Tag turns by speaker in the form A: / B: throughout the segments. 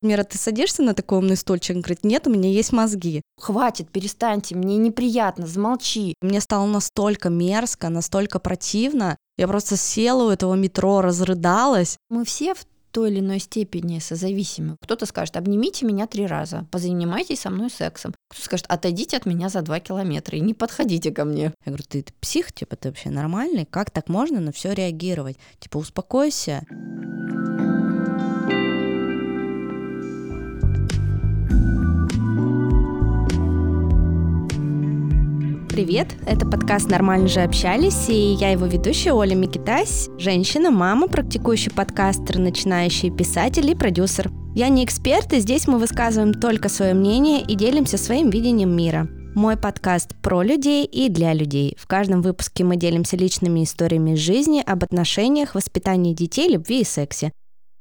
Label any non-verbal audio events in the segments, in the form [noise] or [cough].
A: Мира, ты садишься на такой умный стульчик? Он говорит, нет, у меня есть мозги.
B: Хватит, перестаньте, мне неприятно, замолчи.
A: Мне стало настолько мерзко, настолько противно. Я просто села у этого метро, разрыдалась.
B: Мы все в той или иной степени созависимы. Кто-то скажет, обнимите меня три раза, позанимайтесь со мной сексом. Кто-то скажет, отойдите от меня за два километра и не подходите ко мне.
A: Я говорю, ты, ты псих, типа, ты вообще нормальный? Как так можно на все реагировать? Типа, успокойся. Привет, это подкаст «Нормально же общались» и я его ведущая Оля Микитась, женщина, мама, практикующий подкастер, начинающий писатель и продюсер. Я не эксперт, и здесь мы высказываем только свое мнение и делимся своим видением мира. Мой подкаст про людей и для людей. В каждом выпуске мы делимся личными историями из жизни, об отношениях, воспитании детей, любви и сексе.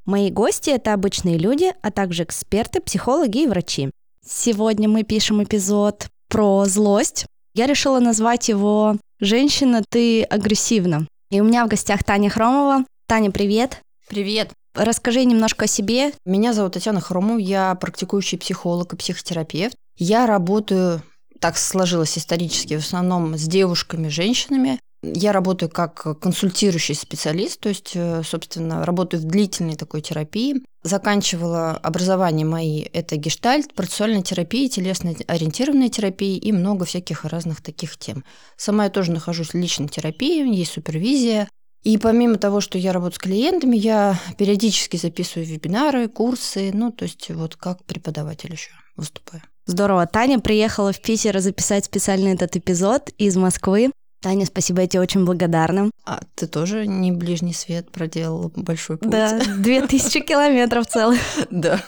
A: Мои гости — это обычные люди, а также эксперты, психологи и врачи. Сегодня мы пишем эпизод про злость, я решила назвать его «Женщина, ты агрессивна». И у меня в гостях Таня Хромова. Таня, привет.
B: Привет.
A: Расскажи немножко о себе.
B: Меня зовут Татьяна Хромова, я практикующий психолог и психотерапевт. Я работаю, так сложилось исторически, в основном с девушками, женщинами. Я работаю как консультирующий специалист, то есть, э, собственно, работаю в длительной такой терапии. Заканчивала образование мои это гештальт, процессуальная терапия, телесно-ориентированная терапия и много всяких разных таких тем. Сама я тоже нахожусь в личной терапии, есть супервизия. И помимо того, что я работаю с клиентами, я периодически записываю вебинары, курсы, ну, то есть вот как преподаватель еще выступаю.
A: Здорово. Таня приехала в Питер записать специальный этот эпизод из Москвы. Таня, спасибо, я тебе очень благодарна.
B: А ты тоже не ближний свет проделал большой путь?
A: Да, [laughs] две тысячи километров целых.
B: Да.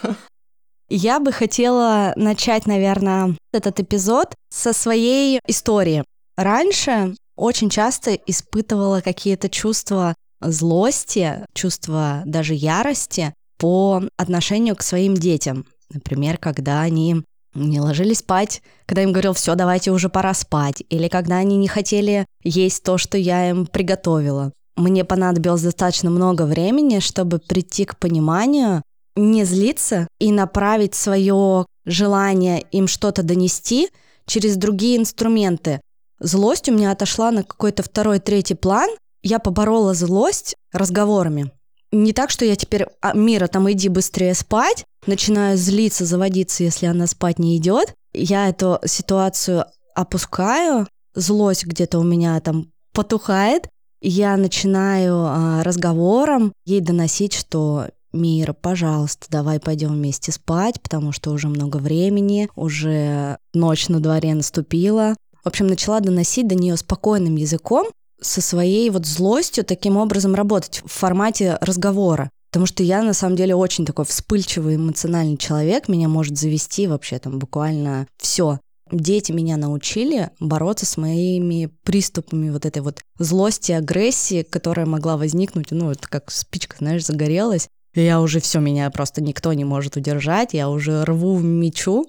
A: Я бы хотела начать, наверное, этот эпизод со своей истории. Раньше очень часто испытывала какие-то чувства злости, чувства даже ярости по отношению к своим детям. Например, когда они не ложились спать, когда им говорил, все, давайте уже пора спать, или когда они не хотели есть то, что я им приготовила. Мне понадобилось достаточно много времени, чтобы прийти к пониманию, не злиться и направить свое желание им что-то донести через другие инструменты. Злость у меня отошла на какой-то второй, третий план. Я поборола злость разговорами. Не так, что я теперь, а, Мира, там иди быстрее спать, начинаю злиться, заводиться, если она спать не идет. Я эту ситуацию опускаю, злость где-то у меня там потухает, я начинаю а, разговором ей доносить, что Мира, пожалуйста, давай пойдем вместе спать, потому что уже много времени, уже ночь на дворе наступила. В общем, начала доносить до нее спокойным языком со своей вот злостью таким образом работать в формате разговора. Потому что я, на самом деле, очень такой вспыльчивый, эмоциональный человек. Меня может завести вообще там буквально все. Дети меня научили бороться с моими приступами вот этой вот злости, агрессии, которая могла возникнуть, ну, это как спичка, знаешь, загорелась. И я уже все, меня просто никто не может удержать, я уже рву в мечу.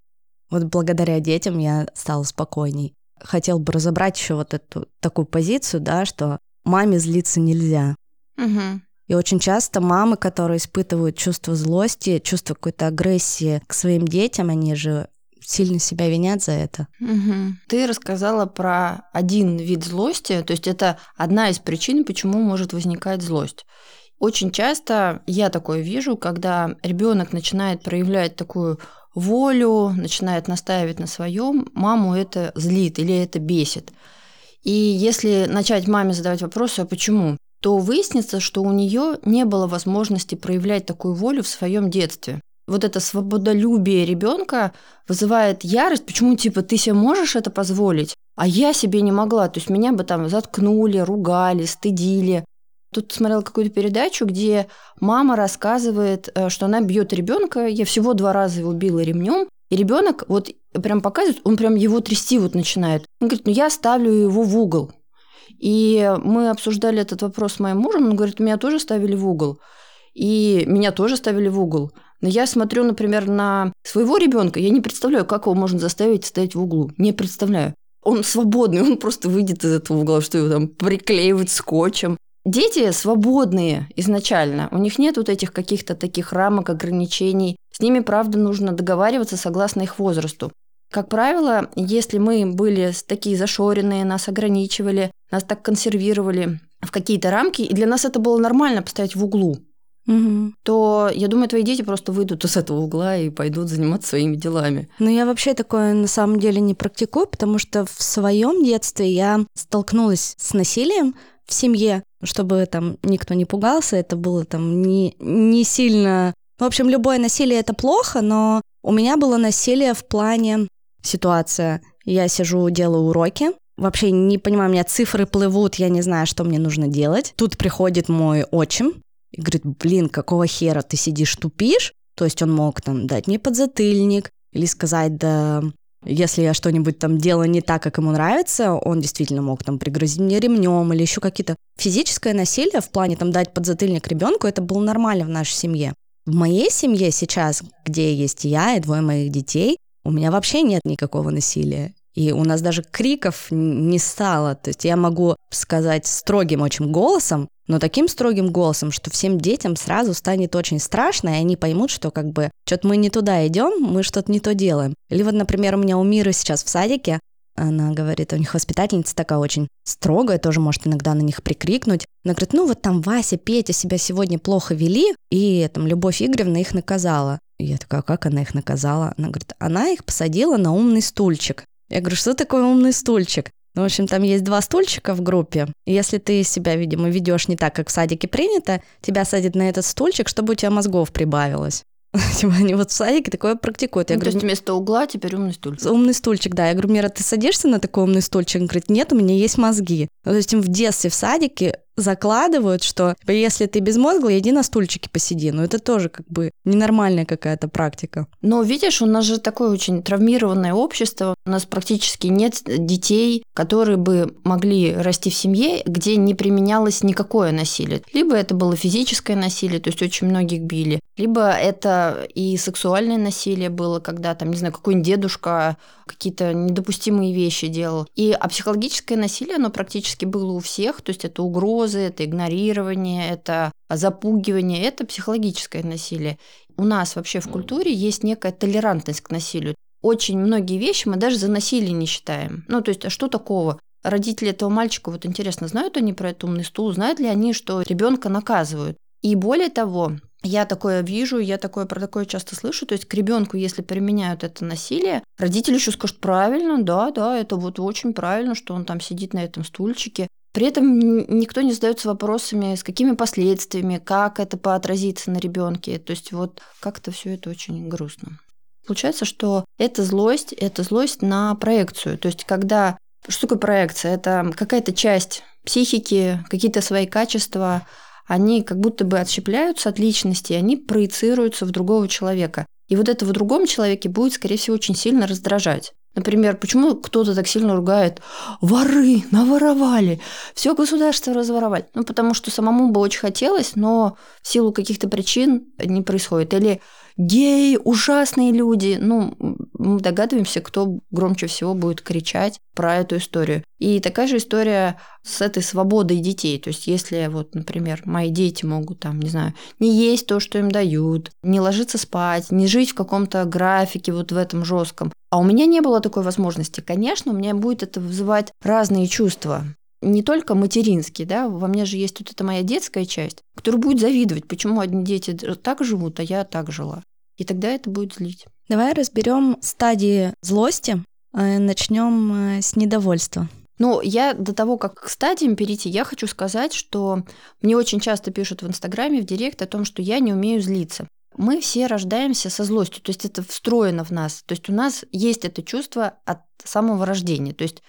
A: Вот благодаря детям я стала спокойней. Хотел бы разобрать еще вот эту такую позицию, да, что маме злиться нельзя.
B: Угу.
A: И очень часто мамы, которые испытывают чувство злости, чувство какой-то агрессии к своим детям, они же сильно себя винят за это.
B: Угу. Ты рассказала про один вид злости, то есть это одна из причин, почему может возникать злость. Очень часто я такое вижу, когда ребенок начинает проявлять такую волю, начинает настаивать на своем, маму это злит или это бесит. И если начать маме задавать вопросы, а почему? То выяснится, что у нее не было возможности проявлять такую волю в своем детстве. Вот это свободолюбие ребенка вызывает ярость, почему типа ты себе можешь это позволить, а я себе не могла. То есть меня бы там заткнули, ругали, стыдили. Тут смотрела какую-то передачу, где мама рассказывает, э, что она бьет ребенка. Я всего два раза его била ремнем. И ребенок вот прям показывает, он прям его трясти вот начинает. Он говорит, ну я ставлю его в угол. И мы обсуждали этот вопрос с моим мужем. Он говорит, меня тоже ставили в угол. И меня тоже ставили в угол. Но я смотрю, например, на своего ребенка, я не представляю, как его можно заставить стоять в углу. Не представляю. Он свободный, [laughs] он просто выйдет из этого угла, что его там приклеивать скотчем. Дети свободные изначально, у них нет вот этих каких-то таких рамок, ограничений. С ними, правда, нужно договариваться согласно их возрасту. Как правило, если мы были такие зашоренные, нас ограничивали, нас так консервировали в какие-то рамки, и для нас это было нормально поставить в углу,
A: Угу.
B: то я думаю, твои дети просто выйдут из этого угла и пойдут заниматься своими делами.
A: Но я вообще такое на самом деле не практикую, потому что в своем детстве я столкнулась с насилием в семье, чтобы там никто не пугался, это было там не, не сильно... В общем, любое насилие это плохо, но у меня было насилие в плане ситуация. Я сижу, делаю уроки, вообще не понимаю, у меня цифры плывут, я не знаю, что мне нужно делать. Тут приходит мой отчим и говорит, блин, какого хера ты сидишь, тупишь? То есть он мог там дать мне подзатыльник или сказать, да, если я что-нибудь там делаю не так, как ему нравится, он действительно мог там пригрозить мне ремнем или еще какие-то физическое насилие в плане там дать подзатыльник ребенку, это было нормально в нашей семье. В моей семье сейчас, где есть я и двое моих детей, у меня вообще нет никакого насилия. И у нас даже криков не стало. То есть я могу сказать строгим очень голосом, но таким строгим голосом, что всем детям сразу станет очень страшно, и они поймут, что как бы что-то мы не туда идем, мы что-то не то делаем. Или вот, например, у меня у Миры сейчас в садике, она говорит, у них воспитательница такая очень строгая, тоже может иногда на них прикрикнуть. Она говорит, ну вот там Вася, Петя себя сегодня плохо вели, и там Любовь Игоревна их наказала. Я такая, «А как она их наказала? Она говорит, она их посадила на умный стульчик. Я говорю, что такое умный стульчик? Ну, в общем, там есть два стульчика в группе. И если ты себя, видимо, ведешь не так, как в садике принято, тебя садят на этот стульчик, чтобы у тебя мозгов прибавилось. [laughs] Типа они вот в садике такое практикуют.
B: Я ну, говорю, то есть вместо угла теперь умный стульчик.
A: Умный стульчик, да. Я говорю, Мира, ты садишься на такой умный стульчик? Он говорит, нет, у меня есть мозги. Ну, то есть им в детстве в садике закладывают, что типа, если ты безмозглый, иди на стульчике посиди. Но это тоже как бы ненормальная какая-то практика.
B: Но видишь, у нас же такое очень травмированное общество. У нас практически нет детей, которые бы могли расти в семье, где не применялось никакое насилие. Либо это было физическое насилие, то есть очень многих били, либо это и сексуальное насилие было, когда там, не знаю, какой-нибудь дедушка какие-то недопустимые вещи делал. И а психологическое насилие, оно практически было у всех, то есть это угрозы, это игнорирование, это запугивание, это психологическое насилие. У нас вообще в культуре есть некая толерантность к насилию. Очень многие вещи мы даже за насилие не считаем. Ну, то есть, а что такого? Родители этого мальчика, вот интересно, знают они про этот умный стул, знают ли они, что ребенка наказывают? И более того, я такое вижу, я такое про такое часто слышу. То есть к ребенку, если применяют это насилие, родители еще скажут правильно, да, да, это вот очень правильно, что он там сидит на этом стульчике. При этом никто не задается вопросами, с какими последствиями, как это поотразится на ребенке. То есть вот как-то все это очень грустно. Получается, что это злость, это злость на проекцию. То есть когда что такое проекция? Это какая-то часть психики, какие-то свои качества, они как будто бы отщепляются от личности, и они проецируются в другого человека. И вот это в другом человеке будет, скорее всего, очень сильно раздражать. Например, почему кто-то так сильно ругает «воры, наворовали, все государство разворовали». Ну, потому что самому бы очень хотелось, но в силу каких-то причин не происходит. Или геи, ужасные люди. Ну, мы догадываемся, кто громче всего будет кричать про эту историю. И такая же история с этой свободой детей. То есть, если вот, например, мои дети могут там, не знаю, не есть то, что им дают, не ложиться спать, не жить в каком-то графике вот в этом жестком. А у меня не было такой возможности. Конечно, у меня будет это вызывать разные чувства не только материнский, да, во мне же есть вот эта моя детская часть, которая будет завидовать, почему одни дети так живут, а я так жила. И тогда это будет злить.
A: Давай разберем стадии злости. Э, Начнем э, с недовольства.
B: Ну, я до того, как к стадиям перейти, я хочу сказать, что мне очень часто пишут в Инстаграме, в Директ о том, что я не умею злиться. Мы все рождаемся со злостью, то есть это встроено в нас. То есть у нас есть это чувство от самого рождения. То есть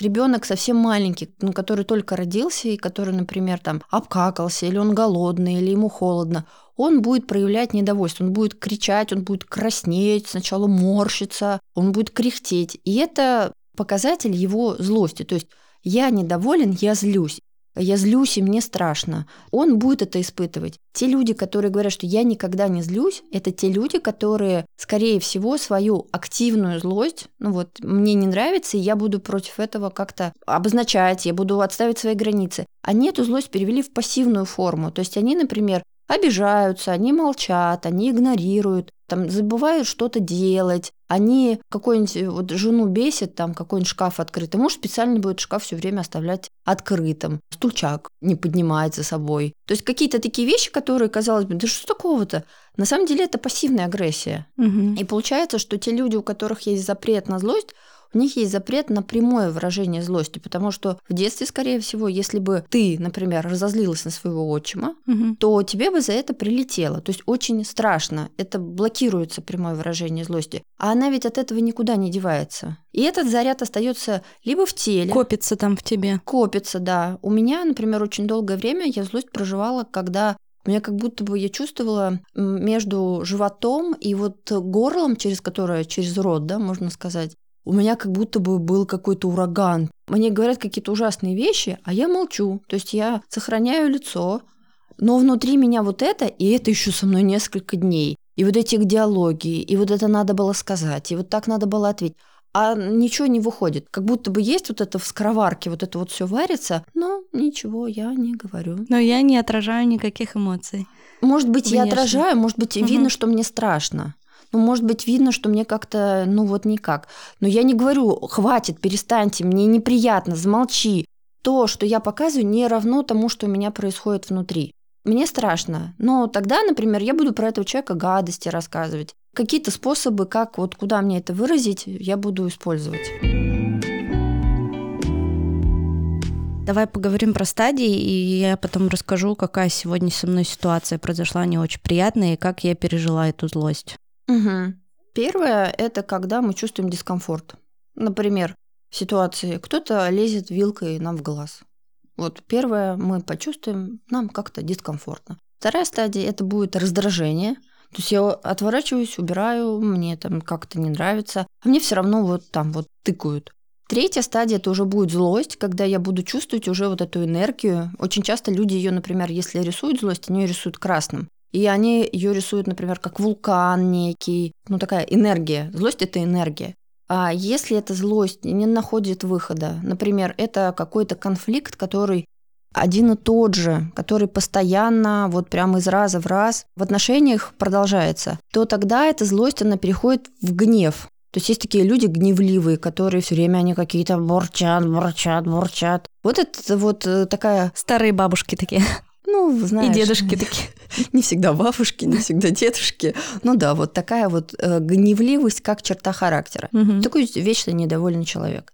B: ребенок совсем маленький, ну, который только родился и который, например, там обкакался, или он голодный, или ему холодно, он будет проявлять недовольство, он будет кричать, он будет краснеть, сначала морщиться, он будет кряхтеть. И это показатель его злости. То есть я недоволен, я злюсь я злюсь, и мне страшно. Он будет это испытывать. Те люди, которые говорят, что я никогда не злюсь, это те люди, которые, скорее всего, свою активную злость, ну вот, мне не нравится, и я буду против этого как-то обозначать, я буду отставить свои границы. Они эту злость перевели в пассивную форму. То есть они, например, обижаются, они молчат, они игнорируют, там забывают что-то делать, они какую-нибудь э, вот жену бесит, там какой-нибудь шкаф открытый, муж специально будет шкаф все время оставлять открытым, стульчак не поднимает за собой. То есть какие-то такие вещи, которые, казалось бы, да что такого-то? На самом деле это пассивная агрессия.
A: Угу.
B: И получается, что те люди, у которых есть запрет на злость, у них есть запрет на прямое выражение злости, потому что в детстве, скорее всего, если бы ты, например, разозлилась на своего отчима,
A: угу.
B: то тебе бы за это прилетело. То есть очень страшно. Это блокируется прямое выражение злости. А она ведь от этого никуда не девается. И этот заряд остается либо в теле.
A: Копится там в тебе.
B: Копится, да. У меня, например, очень долгое время я злость проживала, когда у меня как будто бы я чувствовала между животом и вот горлом, через которое, через рот, да, можно сказать, у меня как будто бы был какой-то ураган. Мне говорят какие-то ужасные вещи, а я молчу. То есть я сохраняю лицо, но внутри меня вот это, и это еще со мной несколько дней. И вот эти диалоги, и вот это надо было сказать, и вот так надо было ответить. А ничего не выходит. Как будто бы есть вот это в скороварке, вот это вот все варится, но ничего я не говорю.
A: Но я не отражаю никаких эмоций.
B: Может быть, Внешне. я отражаю, может быть, угу. видно, что мне страшно ну, может быть, видно, что мне как-то, ну, вот никак. Но я не говорю, хватит, перестаньте, мне неприятно, замолчи. То, что я показываю, не равно тому, что у меня происходит внутри. Мне страшно. Но тогда, например, я буду про этого человека гадости рассказывать. Какие-то способы, как вот куда мне это выразить, я буду использовать.
A: Давай поговорим про стадии, и я потом расскажу, какая сегодня со мной ситуация произошла не очень приятная, и как я пережила эту злость.
B: Угу. Первое – это когда мы чувствуем дискомфорт. Например, в ситуации кто-то лезет вилкой нам в глаз. Вот первое мы почувствуем, нам как-то дискомфортно. Вторая стадия – это будет раздражение. То есть я отворачиваюсь, убираю, мне там как-то не нравится, а мне все равно вот там вот тыкают. Третья стадия это уже будет злость, когда я буду чувствовать уже вот эту энергию. Очень часто люди ее, например, если рисуют злость, они ее рисуют красным. И они ее рисуют, например, как вулкан некий, ну такая энергия. Злость это энергия. А если эта злость не находит выхода, например, это какой-то конфликт, который один и тот же, который постоянно, вот прямо из раза в раз в отношениях продолжается, то тогда эта злость, она переходит в гнев. То есть есть такие люди гневливые, которые все время они какие-то бурчат, бурчат, бурчат. Вот это вот э, такая...
A: Старые бабушки такие.
B: Ну, знаешь.
A: И дедушки такие. [laughs]
B: Не всегда бабушки, не всегда дедушки. Ну да, вот такая вот э, гневливость как черта характера.
A: Угу.
B: Такой вечно недовольный человек.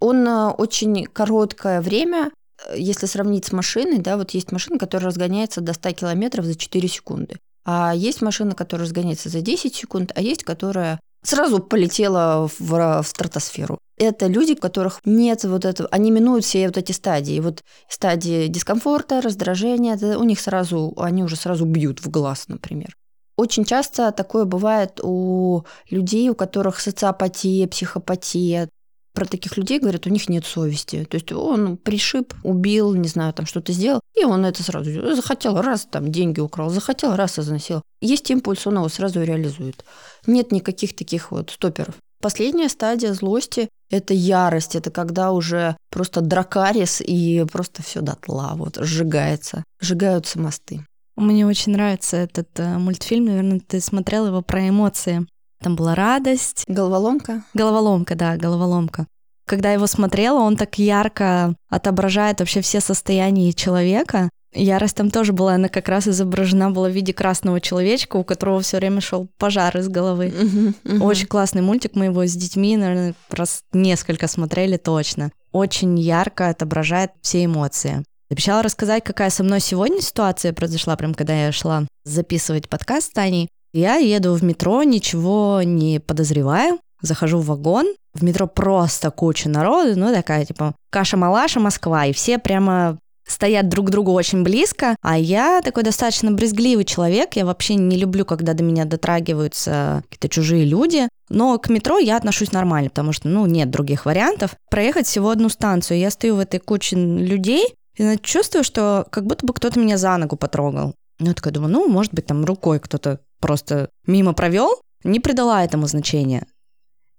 B: Он э, очень короткое время, э, если сравнить с машиной, да, вот есть машина, которая разгоняется до 100 километров за 4 секунды. А есть машина, которая разгоняется за 10 секунд, а есть, которая сразу полетела в, в стратосферу. Это люди, у которых нет вот этого, они минуют все вот эти стадии. Вот стадии дискомфорта, раздражения, у них сразу, они уже сразу бьют в глаз, например. Очень часто такое бывает у людей, у которых социопатия, психопатия, про таких людей говорят, у них нет совести. То есть он пришиб, убил, не знаю, там что-то сделал, и он это сразу захотел, раз там деньги украл, захотел, раз изнасиловал. Есть импульс, он его сразу реализует. Нет никаких таких вот стоперов. Последняя стадия злости – это ярость, это когда уже просто дракарис и просто все дотла, вот сжигается, сжигаются мосты.
A: Мне очень нравится этот э, мультфильм, наверное, ты смотрел его про эмоции. Там была радость.
B: Головоломка?
A: Головоломка, да, головоломка. Когда его смотрела, он так ярко отображает вообще все состояния человека. Ярость там тоже была, она как раз изображена была в виде красного человечка, у которого все время шел пожар из головы.
B: Uh-huh, uh-huh.
A: Очень классный мультик, мы его с детьми, наверное, раз несколько смотрели точно. Очень ярко отображает все эмоции. Обещала рассказать, какая со мной сегодня ситуация произошла, прям когда я шла записывать подкаст с Таней. Я еду в метро, ничего не подозреваю, захожу в вагон, в метро просто куча народу, ну такая типа каша-малаша Москва, и все прямо стоят друг к другу очень близко, а я такой достаточно брезгливый человек, я вообще не люблю, когда до меня дотрагиваются какие-то чужие люди, но к метро я отношусь нормально, потому что, ну, нет других вариантов. Проехать всего одну станцию, я стою в этой куче людей, и чувствую, что как будто бы кто-то меня за ногу потрогал. Ну, я такая думаю, ну, может быть, там рукой кто-то просто мимо провел, не придала этому значения.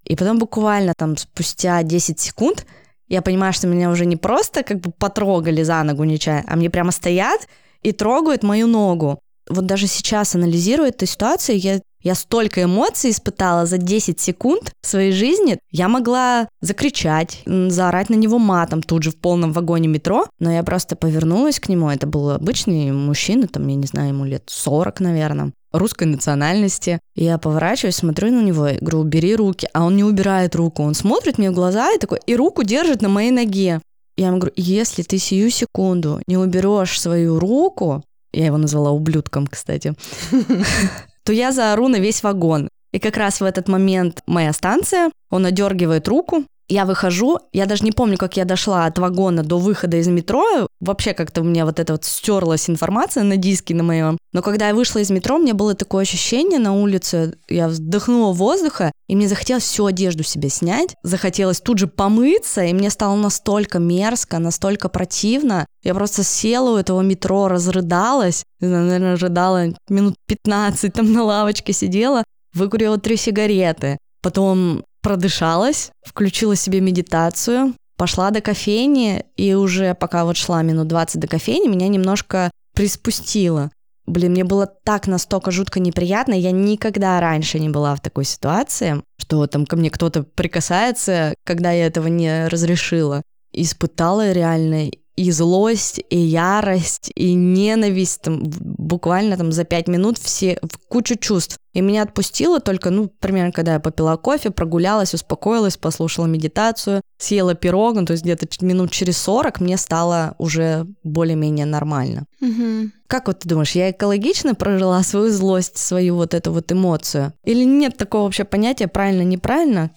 A: И потом буквально там спустя 10 секунд я понимаю, что меня уже не просто как бы потрогали за ногу нечаянно, а мне прямо стоят и трогают мою ногу. Вот даже сейчас, анализируя эту ситуацию, я я столько эмоций испытала за 10 секунд своей жизни. Я могла закричать, заорать на него матом тут же в полном вагоне метро, но я просто повернулась к нему. Это был обычный мужчина, там, я не знаю, ему лет 40, наверное русской национальности. Я поворачиваюсь, смотрю на него и говорю, убери руки. А он не убирает руку. Он смотрит мне в глаза и такой, и руку держит на моей ноге. Я ему говорю, если ты сию секунду не уберешь свою руку, я его назвала ублюдком, кстати, [laughs] то я заору на весь вагон. И как раз в этот момент моя станция, он одергивает руку, я выхожу, я даже не помню, как я дошла от вагона до выхода из метро. Вообще как-то у меня вот эта вот стерлась информация на диске на моем. Но когда я вышла из метро, мне было такое ощущение на улице, я вдохнула воздуха, и мне захотелось всю одежду себе снять, захотелось тут же помыться, и мне стало настолько мерзко, настолько противно. Я просто села у этого метро, разрыдалась, наверное, рыдала минут 15, там на лавочке сидела, выкурила три сигареты. Потом продышалась, включила себе медитацию, пошла до кофейни, и уже пока вот шла минут 20 до кофейни, меня немножко приспустило. Блин, мне было так настолько жутко неприятно, я никогда раньше не была в такой ситуации, что там ко мне кто-то прикасается, когда я этого не разрешила. Испытала реально и злость, и ярость, и ненависть, там, буквально там за пять минут все, в кучу чувств. И меня отпустило только, ну, примерно, когда я попила кофе, прогулялась, успокоилась, послушала медитацию, съела пирог, ну, то есть где-то минут через 40 мне стало уже более-менее нормально.
B: Угу.
A: Как вот ты думаешь, я экологично прожила свою злость, свою вот эту вот эмоцию? Или нет такого вообще понятия правильно-неправильно?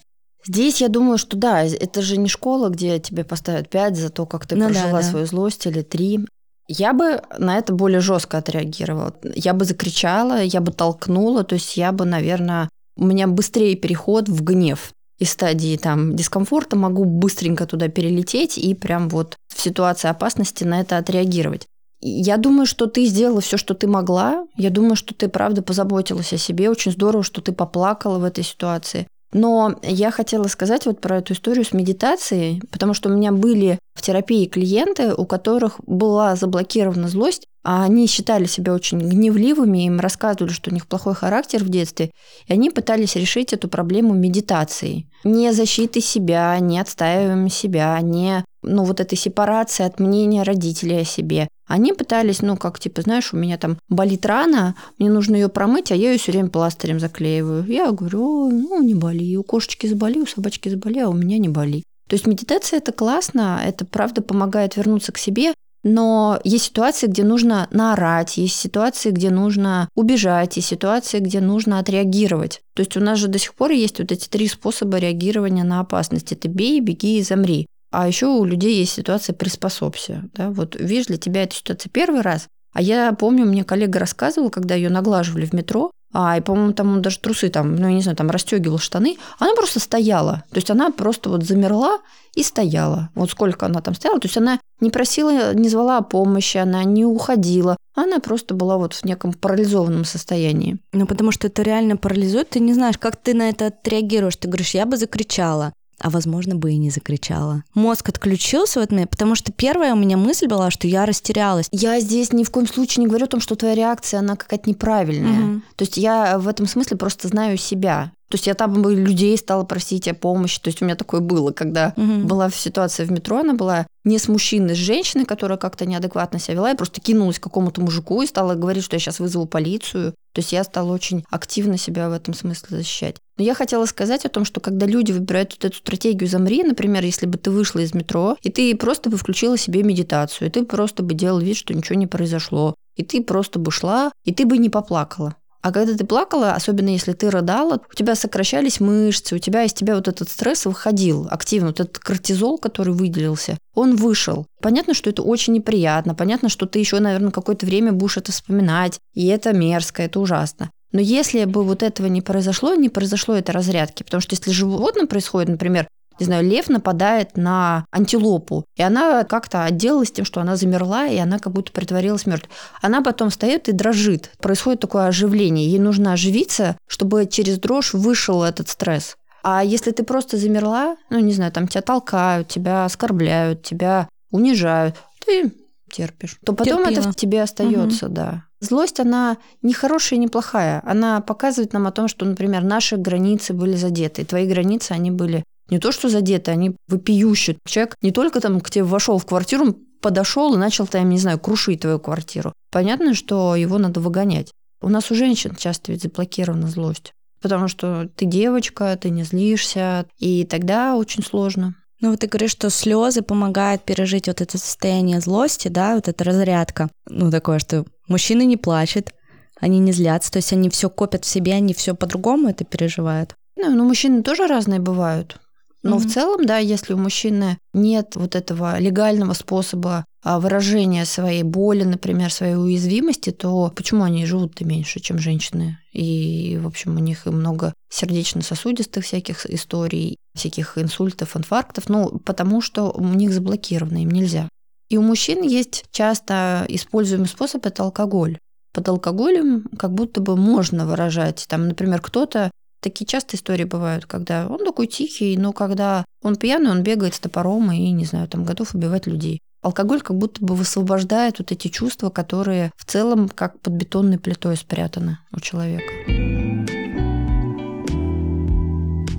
B: Здесь я думаю, что да, это же не школа, где тебе поставят 5 за то, как ты ну, прожила да, да. свою злость или 3. Я бы на это более жестко отреагировала. Я бы закричала, я бы толкнула, то есть я бы, наверное, у меня быстрее переход в гнев из стадии там дискомфорта могу быстренько туда перелететь и прям вот в ситуации опасности на это отреагировать. Я думаю, что ты сделала все, что ты могла. Я думаю, что ты правда позаботилась о себе. Очень здорово, что ты поплакала в этой ситуации. Но я хотела сказать вот про эту историю с медитацией, потому что у меня были в терапии клиенты, у которых была заблокирована злость, а они считали себя очень гневливыми, им рассказывали, что у них плохой характер в детстве, и они пытались решить эту проблему медитацией. Не защиты себя, не отстаиваем себя, не ну, вот этой сепарации от мнения родителей о себе. Они пытались, ну, как, типа, знаешь, у меня там болит рана, мне нужно ее промыть, а я ее все время пластырем заклеиваю. Я говорю, ну, не боли, у кошечки заболи, у собачки заболи, а у меня не боли. То есть медитация это классно, это правда помогает вернуться к себе, но есть ситуации, где нужно наорать, есть ситуации, где нужно убежать, есть ситуации, где нужно отреагировать. То есть у нас же до сих пор есть вот эти три способа реагирования на опасность. Это бей, беги и замри. А еще у людей есть ситуация приспособься. Да? Вот видишь, для тебя эта ситуация первый раз, а я помню, мне коллега рассказывал, когда ее наглаживали в метро, а, и, по-моему, там он даже трусы там, ну, я не знаю, там расстегивал штаны. Она просто стояла. То есть она просто вот замерла и стояла. Вот сколько она там стояла. То есть она не просила, не звала о помощи, она не уходила. Она просто была вот в неком парализованном состоянии.
A: Ну, потому что это реально парализует. Ты не знаешь, как ты на это отреагируешь. Ты говоришь, я бы закричала а возможно бы и не закричала. Мозг отключился в этот момент, потому что первая у меня мысль была, что я растерялась.
B: Я здесь ни в коем случае не говорю о том, что твоя реакция, она какая-то неправильная. Угу. То есть я в этом смысле просто знаю себя. То есть я там бы людей стала просить о помощи. То есть у меня такое было, когда угу. была ситуация в метро, она была не с мужчиной, с женщиной, которая как-то неадекватно себя вела. Я просто кинулась к какому-то мужику и стала говорить, что я сейчас вызову полицию. То есть я стала очень активно себя в этом смысле защищать. Но я хотела сказать о том, что когда люди выбирают вот эту стратегию «замри», например, если бы ты вышла из метро, и ты просто бы включила себе медитацию, и ты просто бы делал вид, что ничего не произошло, и ты просто бы шла, и ты бы не поплакала. А когда ты плакала, особенно если ты рыдала, у тебя сокращались мышцы, у тебя из тебя вот этот стресс выходил активно, вот этот кортизол, который выделился, он вышел. Понятно, что это очень неприятно, понятно, что ты еще, наверное, какое-то время будешь это вспоминать, и это мерзко, это ужасно. Но если бы вот этого не произошло, не произошло это разрядки, потому что если животным происходит, например, не знаю, лев нападает на антилопу, и она как-то отделалась тем, что она замерла, и она как будто притворилась мертвой. Она потом встает и дрожит. Происходит такое оживление. Ей нужно оживиться, чтобы через дрожь вышел этот стресс. А если ты просто замерла, ну, не знаю, там тебя толкают, тебя оскорбляют, тебя унижают, ты терпишь, то потом Терпила. это в тебе остается, угу. да. Злость, она не хорошая, не плохая. Она показывает нам о том, что, например, наши границы были задеты. Твои границы, они были не то что задеты, они вопиющие. Человек не только там к тебе вошел в квартиру, подошел и начал там, не знаю, крушить твою квартиру. Понятно, что его надо выгонять. У нас у женщин часто ведь заблокирована злость. Потому что ты девочка, ты не злишься, и тогда очень сложно.
A: Ну вот ты говоришь, что слезы помогают пережить вот это состояние злости, да, вот эта разрядка. Ну такое, что мужчины не плачут, они не злятся, то есть они все копят в себе, они все по-другому это переживают.
B: Ну, ну, мужчины тоже разные бывают. Но mm-hmm. в целом, да, если у мужчины нет вот этого легального способа а, выражения своей боли, например, своей уязвимости, то почему они живут-то меньше, чем женщины? И, в общем, у них и много сердечно-сосудистых всяких историй, всяких инсультов, инфарктов, ну, потому что у них заблокировано, им нельзя. И у мужчин есть часто используемый способ – это алкоголь. Под алкоголем как будто бы можно выражать. Там, например, кто-то Такие часто истории бывают, когда он такой тихий, но когда он пьяный, он бегает с топором и, не знаю, там готов убивать людей. Алкоголь как будто бы высвобождает вот эти чувства, которые в целом как под бетонной плитой спрятаны у человека.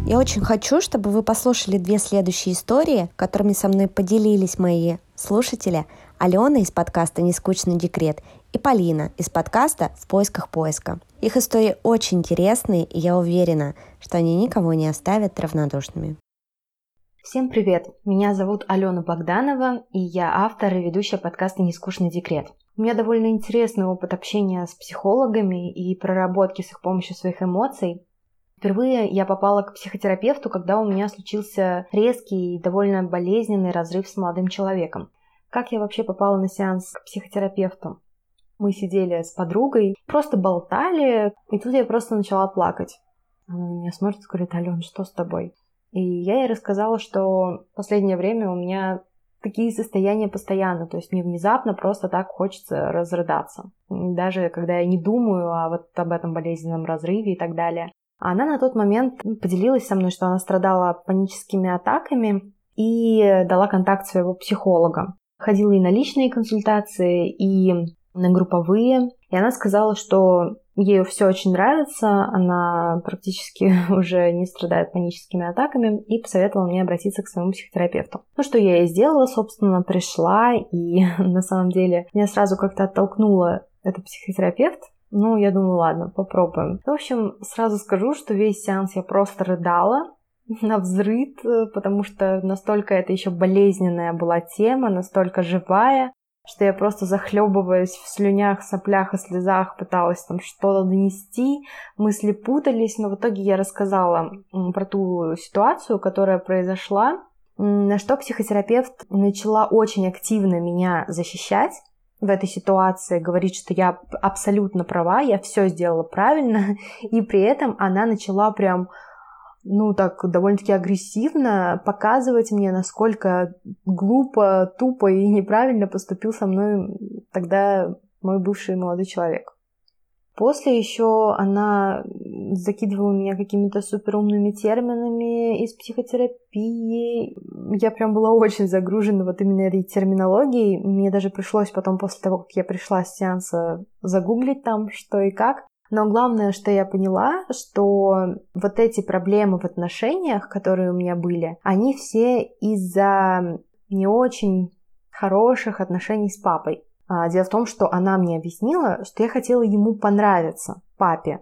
C: Я очень хочу, чтобы вы послушали две следующие истории, которыми со мной поделились мои слушатели. Алена из подкаста «Нескучный декрет» и Полина из подкаста «В поисках поиска». Их истории очень интересные, и я уверена, что они никого не оставят равнодушными.
D: Всем привет! Меня зовут Алена Богданова, и я автор и ведущая подкаста «Нескучный декрет». У меня довольно интересный опыт общения с психологами и проработки с их помощью своих эмоций. Впервые я попала к психотерапевту, когда у меня случился резкий и довольно болезненный разрыв с молодым человеком. Как я вообще попала на сеанс к психотерапевту? Мы сидели с подругой, просто болтали, и тут я просто начала плакать. Она на меня смотрит говорит, Ален, что с тобой? И я ей рассказала, что в последнее время у меня такие состояния постоянно, то есть не внезапно, просто так хочется разрыдаться. Даже когда я не думаю о вот об этом болезненном разрыве и так далее. Она на тот момент поделилась со мной, что она страдала паническими атаками и дала контакт своего психолога. Ходила и на личные консультации, и на групповые. И она сказала, что ей все очень нравится, она практически [laughs] уже не страдает паническими атаками, и посоветовала мне обратиться к своему психотерапевту. Ну, что я и сделала, собственно, пришла, и [laughs] на самом деле меня сразу как-то оттолкнула этот психотерапевт, ну, я думаю, ладно, попробуем. В общем, сразу скажу, что весь сеанс я просто рыдала, [laughs] на взрыд, потому что настолько это еще болезненная была тема, настолько живая что я просто захлебываясь в слюнях, соплях и слезах пыталась там что-то донести, мысли путались, но в итоге я рассказала про ту ситуацию, которая произошла, на что психотерапевт начала очень активно меня защищать в этой ситуации, говорит, что я абсолютно права, я все сделала правильно, [laughs] и при этом она начала прям ну, так довольно-таки агрессивно показывать мне, насколько глупо, тупо и неправильно поступил со мной тогда мой бывший молодой человек. После еще она закидывала меня какими-то суперумными терминами из психотерапии. Я прям была очень загружена вот именно этой терминологией. Мне даже пришлось потом, после того, как я пришла с сеанса, загуглить там, что и как. Но главное, что я поняла, что вот эти проблемы в отношениях, которые у меня были, они все из-за не очень хороших отношений с папой. А, дело в том, что она мне объяснила, что я хотела ему понравиться, папе.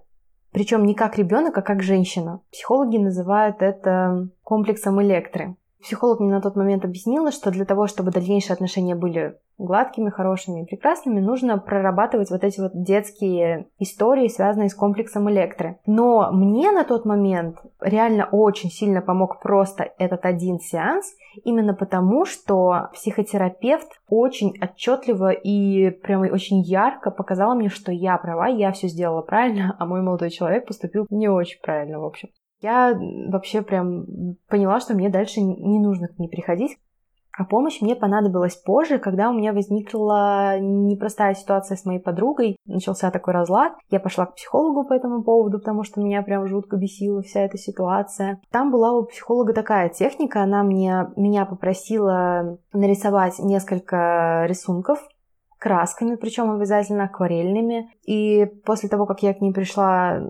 D: Причем не как ребенок, а как женщина. Психологи называют это комплексом электры. Психолог мне на тот момент объяснила, что для того, чтобы дальнейшие отношения были гладкими, хорошими и прекрасными, нужно прорабатывать вот эти вот детские истории, связанные с комплексом электры. Но мне на тот момент реально очень сильно помог просто этот один сеанс, именно потому, что психотерапевт очень отчетливо и прямо очень ярко показал мне, что я права, я все сделала правильно, [laughs] а мой молодой человек поступил не очень правильно, в общем. Я вообще прям поняла, что мне дальше не нужно к ней приходить. А помощь мне понадобилась позже, когда у меня возникла непростая ситуация с моей подругой. Начался такой разлад. Я пошла к психологу по этому поводу, потому что меня прям жутко бесила вся эта ситуация. Там была у психолога такая техника. Она мне, меня попросила нарисовать несколько рисунков красками, причем обязательно акварельными. И после того, как я к ней пришла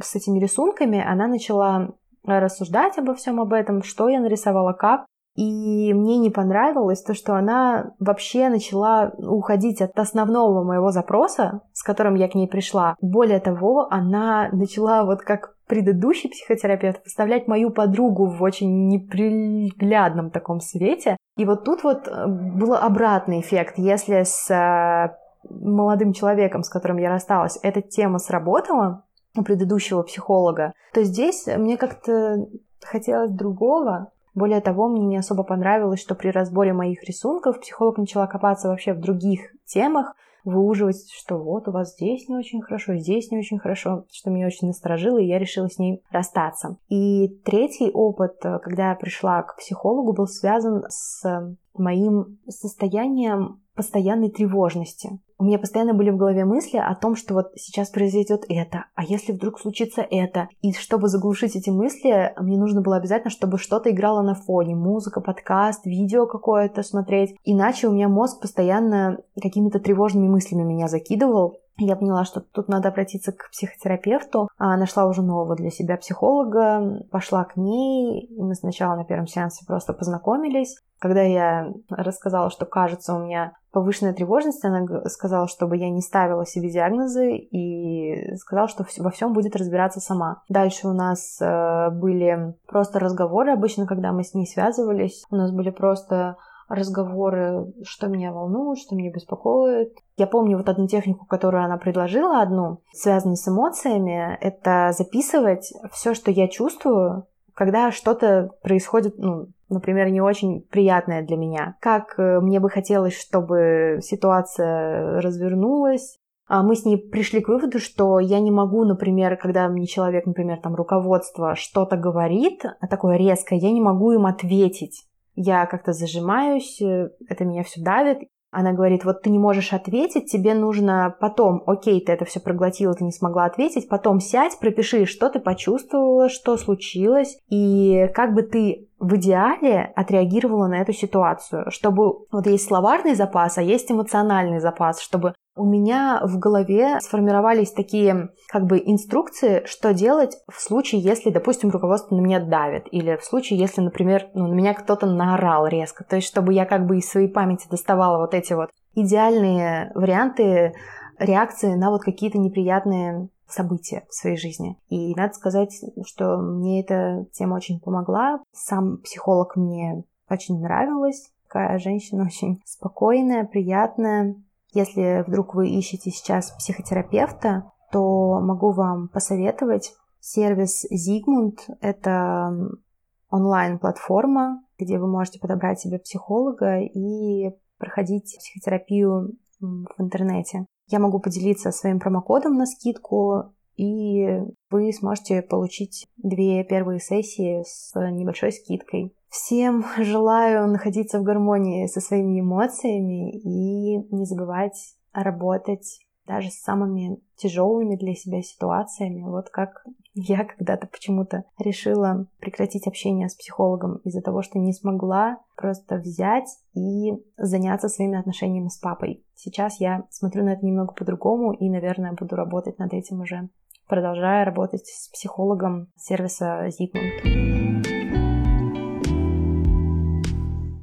D: с этими рисунками, она начала рассуждать обо всем об этом, что я нарисовала, как. И мне не понравилось то, что она вообще начала уходить от основного моего запроса, с которым я к ней пришла. Более того, она начала вот как предыдущий психотерапевт выставлять мою подругу в очень неприглядном таком свете. И вот тут вот э, был обратный эффект. Если с э, молодым человеком, с которым я рассталась, эта тема сработала, у предыдущего психолога, то здесь мне как-то хотелось другого, более того, мне не особо понравилось, что при разборе моих рисунков психолог начала копаться вообще в других темах, выуживать, что вот у вас здесь не очень хорошо, здесь не очень хорошо, что меня очень насторожило, и я решила с ней расстаться. И третий опыт, э, когда я пришла к психологу, был связан с моим состоянием постоянной тревожности. У меня постоянно были в голове мысли о том, что вот сейчас произойдет это, а если вдруг случится это. И чтобы заглушить эти мысли, мне нужно было обязательно, чтобы что-то играло на фоне. Музыка, подкаст, видео какое-то смотреть. Иначе у меня мозг постоянно какими-то тревожными мыслями меня закидывал. Я поняла, что тут надо обратиться к психотерапевту. А нашла уже нового для себя психолога, пошла к ней. И мы сначала на первом сеансе просто познакомились. Когда я рассказала, что кажется у меня повышенная тревожность, она сказала, чтобы я не ставила себе диагнозы и сказала, что во всем будет разбираться сама. Дальше у нас э, были просто разговоры. Обычно, когда мы с ней связывались, у нас были просто разговоры, что меня волнует, что меня беспокоит. Я помню вот одну технику, которую она предложила, одну, связанную с эмоциями, это записывать все, что я чувствую, когда что-то происходит, ну, например, не очень приятное для меня. Как э, мне бы хотелось, чтобы ситуация развернулась, а мы с ней пришли к выводу, что я не могу, например, когда мне человек, например, там руководство что-то говорит, а такое резкое, я не могу им ответить я как-то зажимаюсь, э, это меня все давит. Она говорит, вот ты не можешь ответить, тебе нужно потом, окей, ты это все проглотила, ты не смогла ответить, потом сядь, пропиши, что ты почувствовала, что случилось, и как бы ты в идеале отреагировала на эту ситуацию, чтобы вот есть словарный запас, а есть эмоциональный запас, чтобы у меня в голове сформировались такие как бы инструкции, что делать в случае, если, допустим, руководство на меня давит, или в случае, если, например, ну, на меня кто-то наорал резко, то есть чтобы я как бы из своей памяти доставала вот эти вот идеальные варианты реакции на вот какие-то неприятные события в своей жизни. И надо сказать, что мне эта тема очень помогла. Сам психолог мне очень нравилась. Такая женщина [laughs] очень спокойная, приятная. Если вдруг вы ищете сейчас психотерапевта, то могу вам посоветовать сервис Zigmund. Это онлайн-платформа, где вы можете подобрать себе психолога и проходить психотерапию в интернете. Я могу поделиться своим промокодом на скидку, и вы сможете получить две первые сессии с небольшой скидкой. Всем [laughs] желаю находиться в гармонии со своими эмоциями и не забывать работать даже с самыми тяжелыми для себя ситуациями. Вот как я когда-то почему-то решила прекратить общение с психологом из-за того, что не смогла просто взять и заняться своими отношениями с папой. Сейчас я смотрю на это немного по-другому и, наверное, буду работать над этим уже, продолжая работать с психологом сервиса Zigmund.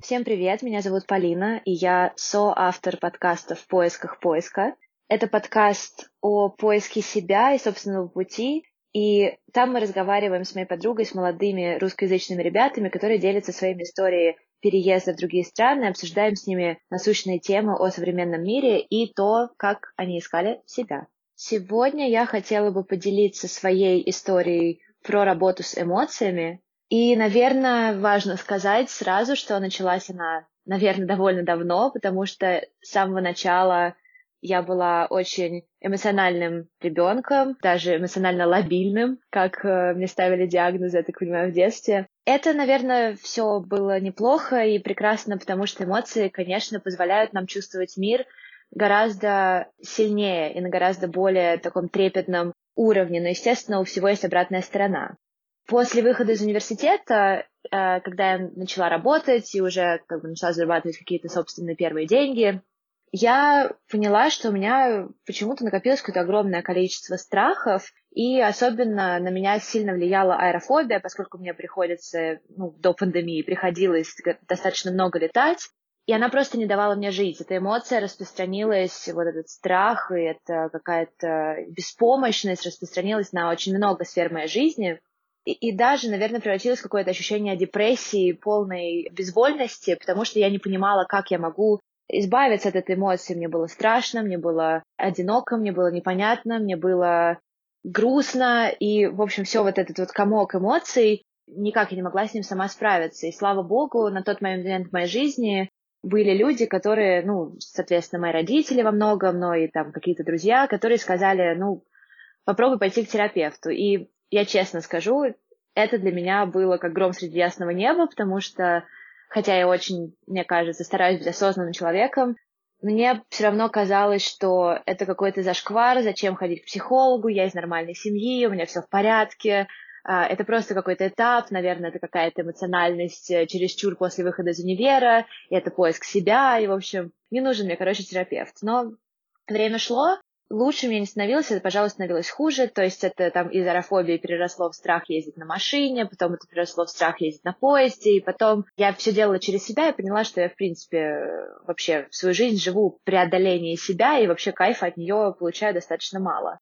E: Всем привет, меня зовут Полина, и я соавтор подкаста «В поисках поиска». Это подкаст о поиске себя и собственного пути, и там мы разговариваем с моей подругой, с молодыми русскоязычными ребятами, которые делятся своими историями переезда в другие страны, обсуждаем с ними насущные темы о современном мире и то, как они искали себя. Сегодня я хотела бы поделиться своей историей про работу с эмоциями. И, наверное, важно сказать сразу, что началась она, наверное, довольно давно, потому что с самого начала я была очень эмоциональным ребенком, даже эмоционально лобильным, как э, мне ставили диагнозы, я так понимаю, в детстве. Это, наверное, все было неплохо и прекрасно, потому что эмоции, конечно, позволяют нам чувствовать мир гораздо сильнее и на гораздо более таком трепетном уровне. Но, естественно, у всего есть обратная сторона. После выхода из университета, э, когда я начала работать и уже как бы начала зарабатывать какие-то собственные первые деньги, я поняла, что у меня почему-то накопилось какое-то огромное количество страхов, и особенно на меня сильно влияла аэрофобия, поскольку мне приходится, ну, до пандемии приходилось достаточно много летать, и она просто не давала мне жить. Эта эмоция распространилась, вот этот страх и это какая-то беспомощность распространилась на очень много сфер моей жизни. И, и даже, наверное, превратилось в какое-то ощущение депрессии, полной безвольности, потому что я не понимала, как я могу избавиться от этой эмоции. Мне было страшно, мне было одиноко, мне было непонятно, мне было грустно, и, в общем, все вот этот вот комок эмоций, никак я не могла с ним сама справиться. И слава богу, на тот момент в моей жизни были люди, которые, ну, соответственно, мои родители во многом, но и там какие-то друзья, которые сказали, ну, попробуй пойти к терапевту. И я честно скажу, это для меня было как гром среди ясного неба, потому что, хотя я очень, мне кажется, стараюсь быть осознанным человеком, мне все равно казалось, что это какой-то зашквар, зачем ходить к психологу, я из нормальной семьи, у меня все в порядке, а, это просто какой-то этап, наверное, это какая-то эмоциональность э, чересчур после выхода из универа, и это поиск себя, и, в общем, не нужен мне, короче, терапевт. Но время шло, лучше мне не становилось, это, пожалуй, становилось хуже, то есть это там из аэрофобии переросло в страх ездить на машине, потом это переросло в страх ездить на поезде, и потом я все делала через себя и поняла, что я, в принципе, вообще в свою жизнь живу в преодолении себя, и вообще кайфа от нее получаю достаточно мало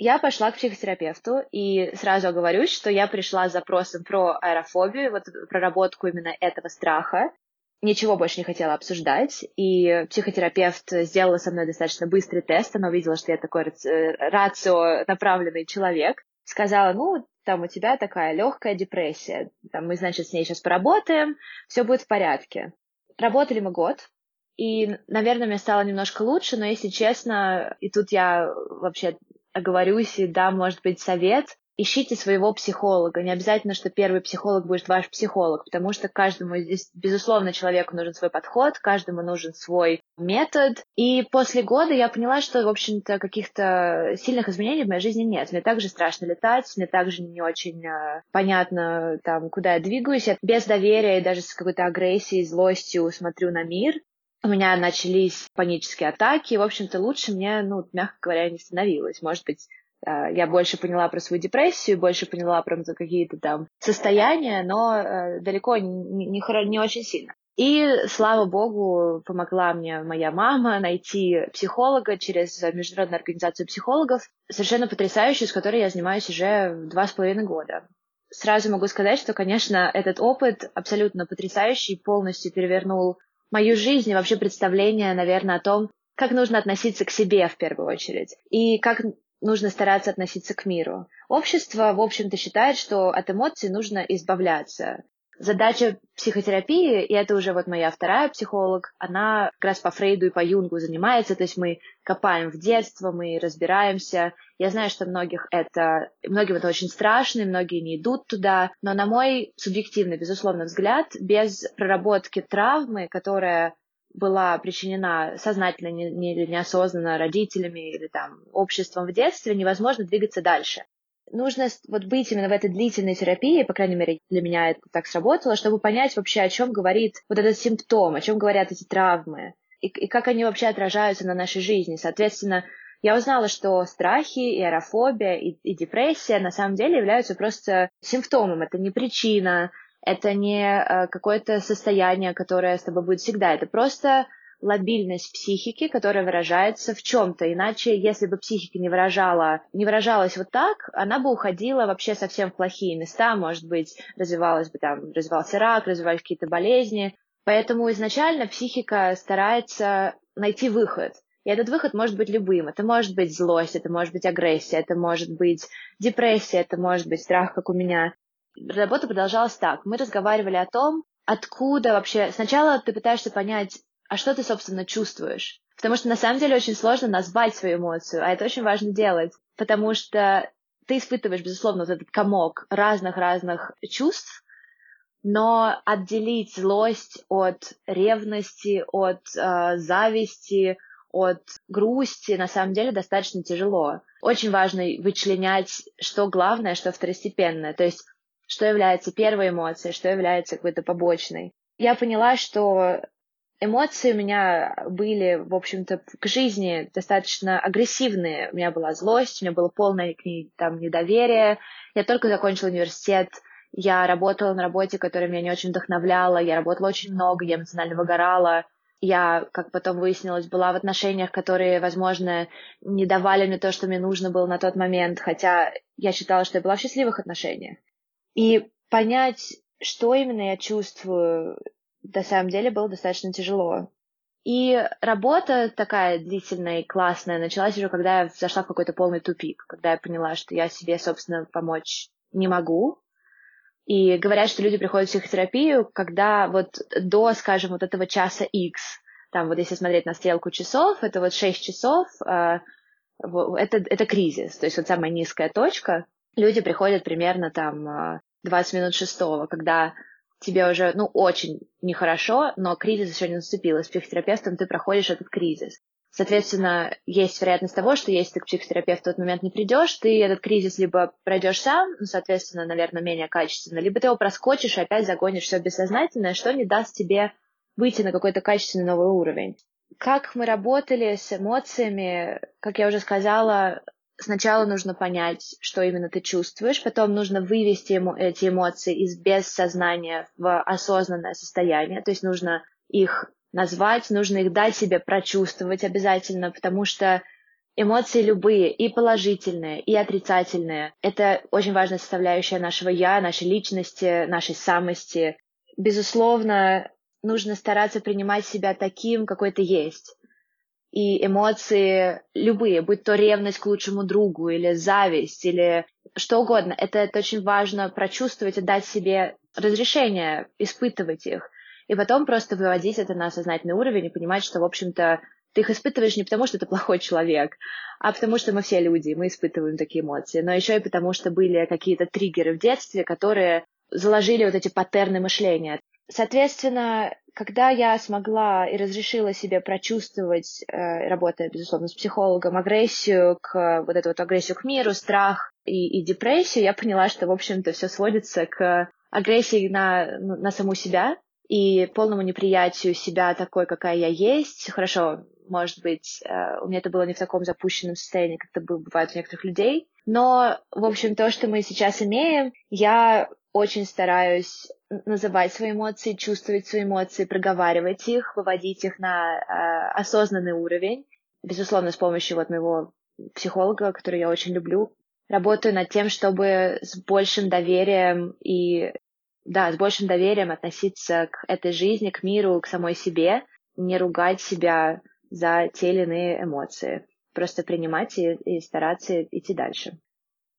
E: я пошла к психотерапевту и сразу оговорюсь, что я пришла с запросом про аэрофобию, вот проработку именно этого страха. Ничего больше не хотела обсуждать, и психотерапевт сделала со мной достаточно быстрый тест, она увидела, что я такой рацио направленный человек, сказала, ну, там у тебя такая легкая депрессия, там мы, значит, с ней сейчас поработаем, все будет в порядке. Работали мы год, и, наверное, мне стало немножко лучше, но, если честно, и тут я вообще оговорюсь и дам, может быть, совет. Ищите своего психолога. Не обязательно, что первый психолог будет ваш психолог, потому что каждому здесь, безусловно, человеку нужен свой подход, каждому нужен свой метод. И после года я поняла, что, в общем-то, каких-то сильных изменений в моей жизни нет. Мне также страшно летать, мне также не очень э, понятно, там, куда я двигаюсь. Я без доверия и даже с какой-то агрессией, злостью смотрю на мир у меня начались панические атаки, и, в общем-то, лучше мне, ну, мягко говоря, не становилось. Может быть, я больше поняла про свою депрессию, больше поняла про какие-то там состояния, но э, далеко не, не, не очень сильно. И, слава богу, помогла мне моя мама найти психолога через Международную организацию психологов, совершенно потрясающую, с которой я занимаюсь уже два с половиной года. Сразу могу сказать, что, конечно, этот опыт абсолютно потрясающий, полностью перевернул мою жизнь и вообще представление, наверное, о том, как нужно относиться к себе в первую очередь и как нужно стараться относиться к миру. Общество, в общем-то, считает, что от эмоций нужно избавляться. Задача психотерапии, и это уже вот моя вторая психолог, она как раз по Фрейду и по Юнгу занимается, то есть мы копаем в детство, мы разбираемся. Я знаю, что многих это, многим это очень страшно, и многие не идут туда, но на мой субъективный, безусловно, взгляд, без проработки травмы, которая была причинена сознательно или неосознанно родителями или там обществом в детстве, невозможно двигаться дальше нужно вот быть именно в этой длительной терапии, по крайней мере, для меня это так сработало, чтобы понять вообще, о чем говорит вот этот симптом, о чем говорят эти травмы, и, и как они вообще отражаются на нашей жизни. Соответственно, я узнала, что страхи и аэрофобия и, и депрессия на самом деле являются просто симптомом, это не причина, это не э, какое-то состояние, которое с тобой будет всегда, это просто лобильность психики, которая выражается в чем-то. Иначе, если бы психика не выражала, не выражалась вот так, она бы уходила вообще совсем в плохие места, может быть, развивалась бы там, развивался рак, развивались какие-то болезни. Поэтому изначально психика старается найти выход. И этот выход может быть любым. Это может быть злость, это может быть агрессия, это может быть депрессия, это может быть страх, как у меня. Работа продолжалась так. Мы разговаривали о том, откуда вообще... Сначала ты пытаешься понять, а что ты, собственно, чувствуешь. Потому что на самом деле очень сложно назвать свою эмоцию, а это очень важно делать, потому что ты испытываешь, безусловно, вот этот комок разных-разных чувств, но отделить злость от ревности, от э, зависти, от грусти на самом деле достаточно тяжело. Очень важно вычленять, что главное, что второстепенное, то есть что является первой эмоцией, что является какой-то побочной. Я поняла, что эмоции у меня были, в общем-то, к жизни достаточно агрессивные. У меня была злость, у меня было полное к ней там недоверие. Я только закончила университет, я работала на работе, которая меня не очень вдохновляла, я работала очень много, я эмоционально выгорала. Я, как потом выяснилось, была в отношениях, которые, возможно, не давали мне то, что мне нужно было на тот момент, хотя я считала, что я была в счастливых отношениях. И понять, что именно я чувствую, на самом деле было достаточно тяжело. И работа такая длительная и классная началась уже, когда я зашла в какой-то полный тупик, когда я поняла, что я себе, собственно, помочь не могу. И говорят, что люди приходят в психотерапию, когда вот до, скажем, вот этого часа X, там вот если смотреть на стрелку часов, это вот 6 часов, э, это, это кризис, то есть вот самая низкая точка. Люди приходят примерно там 20 минут шестого, когда тебе уже, ну, очень нехорошо, но кризис еще не наступил, и с психотерапевтом ты проходишь этот кризис. Соответственно, есть вероятность того, что если ты к психотерапевту в тот момент не придешь, ты этот кризис либо пройдешь сам, ну, соответственно, наверное, менее качественно, либо ты его проскочишь и опять загонишь все бессознательное, что не даст тебе выйти на какой-то качественный новый уровень. Как мы работали с эмоциями, как я уже сказала, сначала нужно понять, что именно ты чувствуешь, потом нужно вывести ему эти эмоции из бессознания в осознанное состояние, то есть нужно их назвать, нужно их дать себе прочувствовать обязательно, потому что эмоции любые, и положительные, и отрицательные, это очень важная составляющая нашего «я», нашей личности, нашей самости. Безусловно, нужно стараться принимать себя таким, какой ты есть и эмоции любые, будь то ревность к лучшему другу или зависть или что угодно. Это, это очень важно прочувствовать и дать себе разрешение испытывать их. И потом просто выводить это на сознательный уровень и понимать, что, в общем-то, ты их испытываешь не потому, что ты плохой человек, а потому что мы все люди, мы испытываем такие эмоции, но еще и потому, что были какие-то триггеры в детстве, которые заложили вот эти паттерны мышления. Соответственно, когда я смогла и разрешила себе прочувствовать, э, работая, безусловно, с психологом, агрессию к вот эту вот агрессию к миру, страх и, и депрессию, я поняла, что, в общем-то, все сводится к агрессии на, ну, на саму себя и полному неприятию себя такой, какая я есть. Хорошо, может быть, э, у меня это было не в таком запущенном состоянии, как это бывает у некоторых людей. Но, в общем, то, что мы сейчас имеем, я очень стараюсь называть свои эмоции, чувствовать свои эмоции, проговаривать их, выводить их на э, осознанный уровень. Безусловно, с помощью вот моего психолога, который я очень люблю, работаю над тем, чтобы с большим доверием и да, с большим доверием относиться к этой жизни, к миру, к самой себе, не ругать себя за те или иные эмоции, просто принимать и, и стараться идти дальше.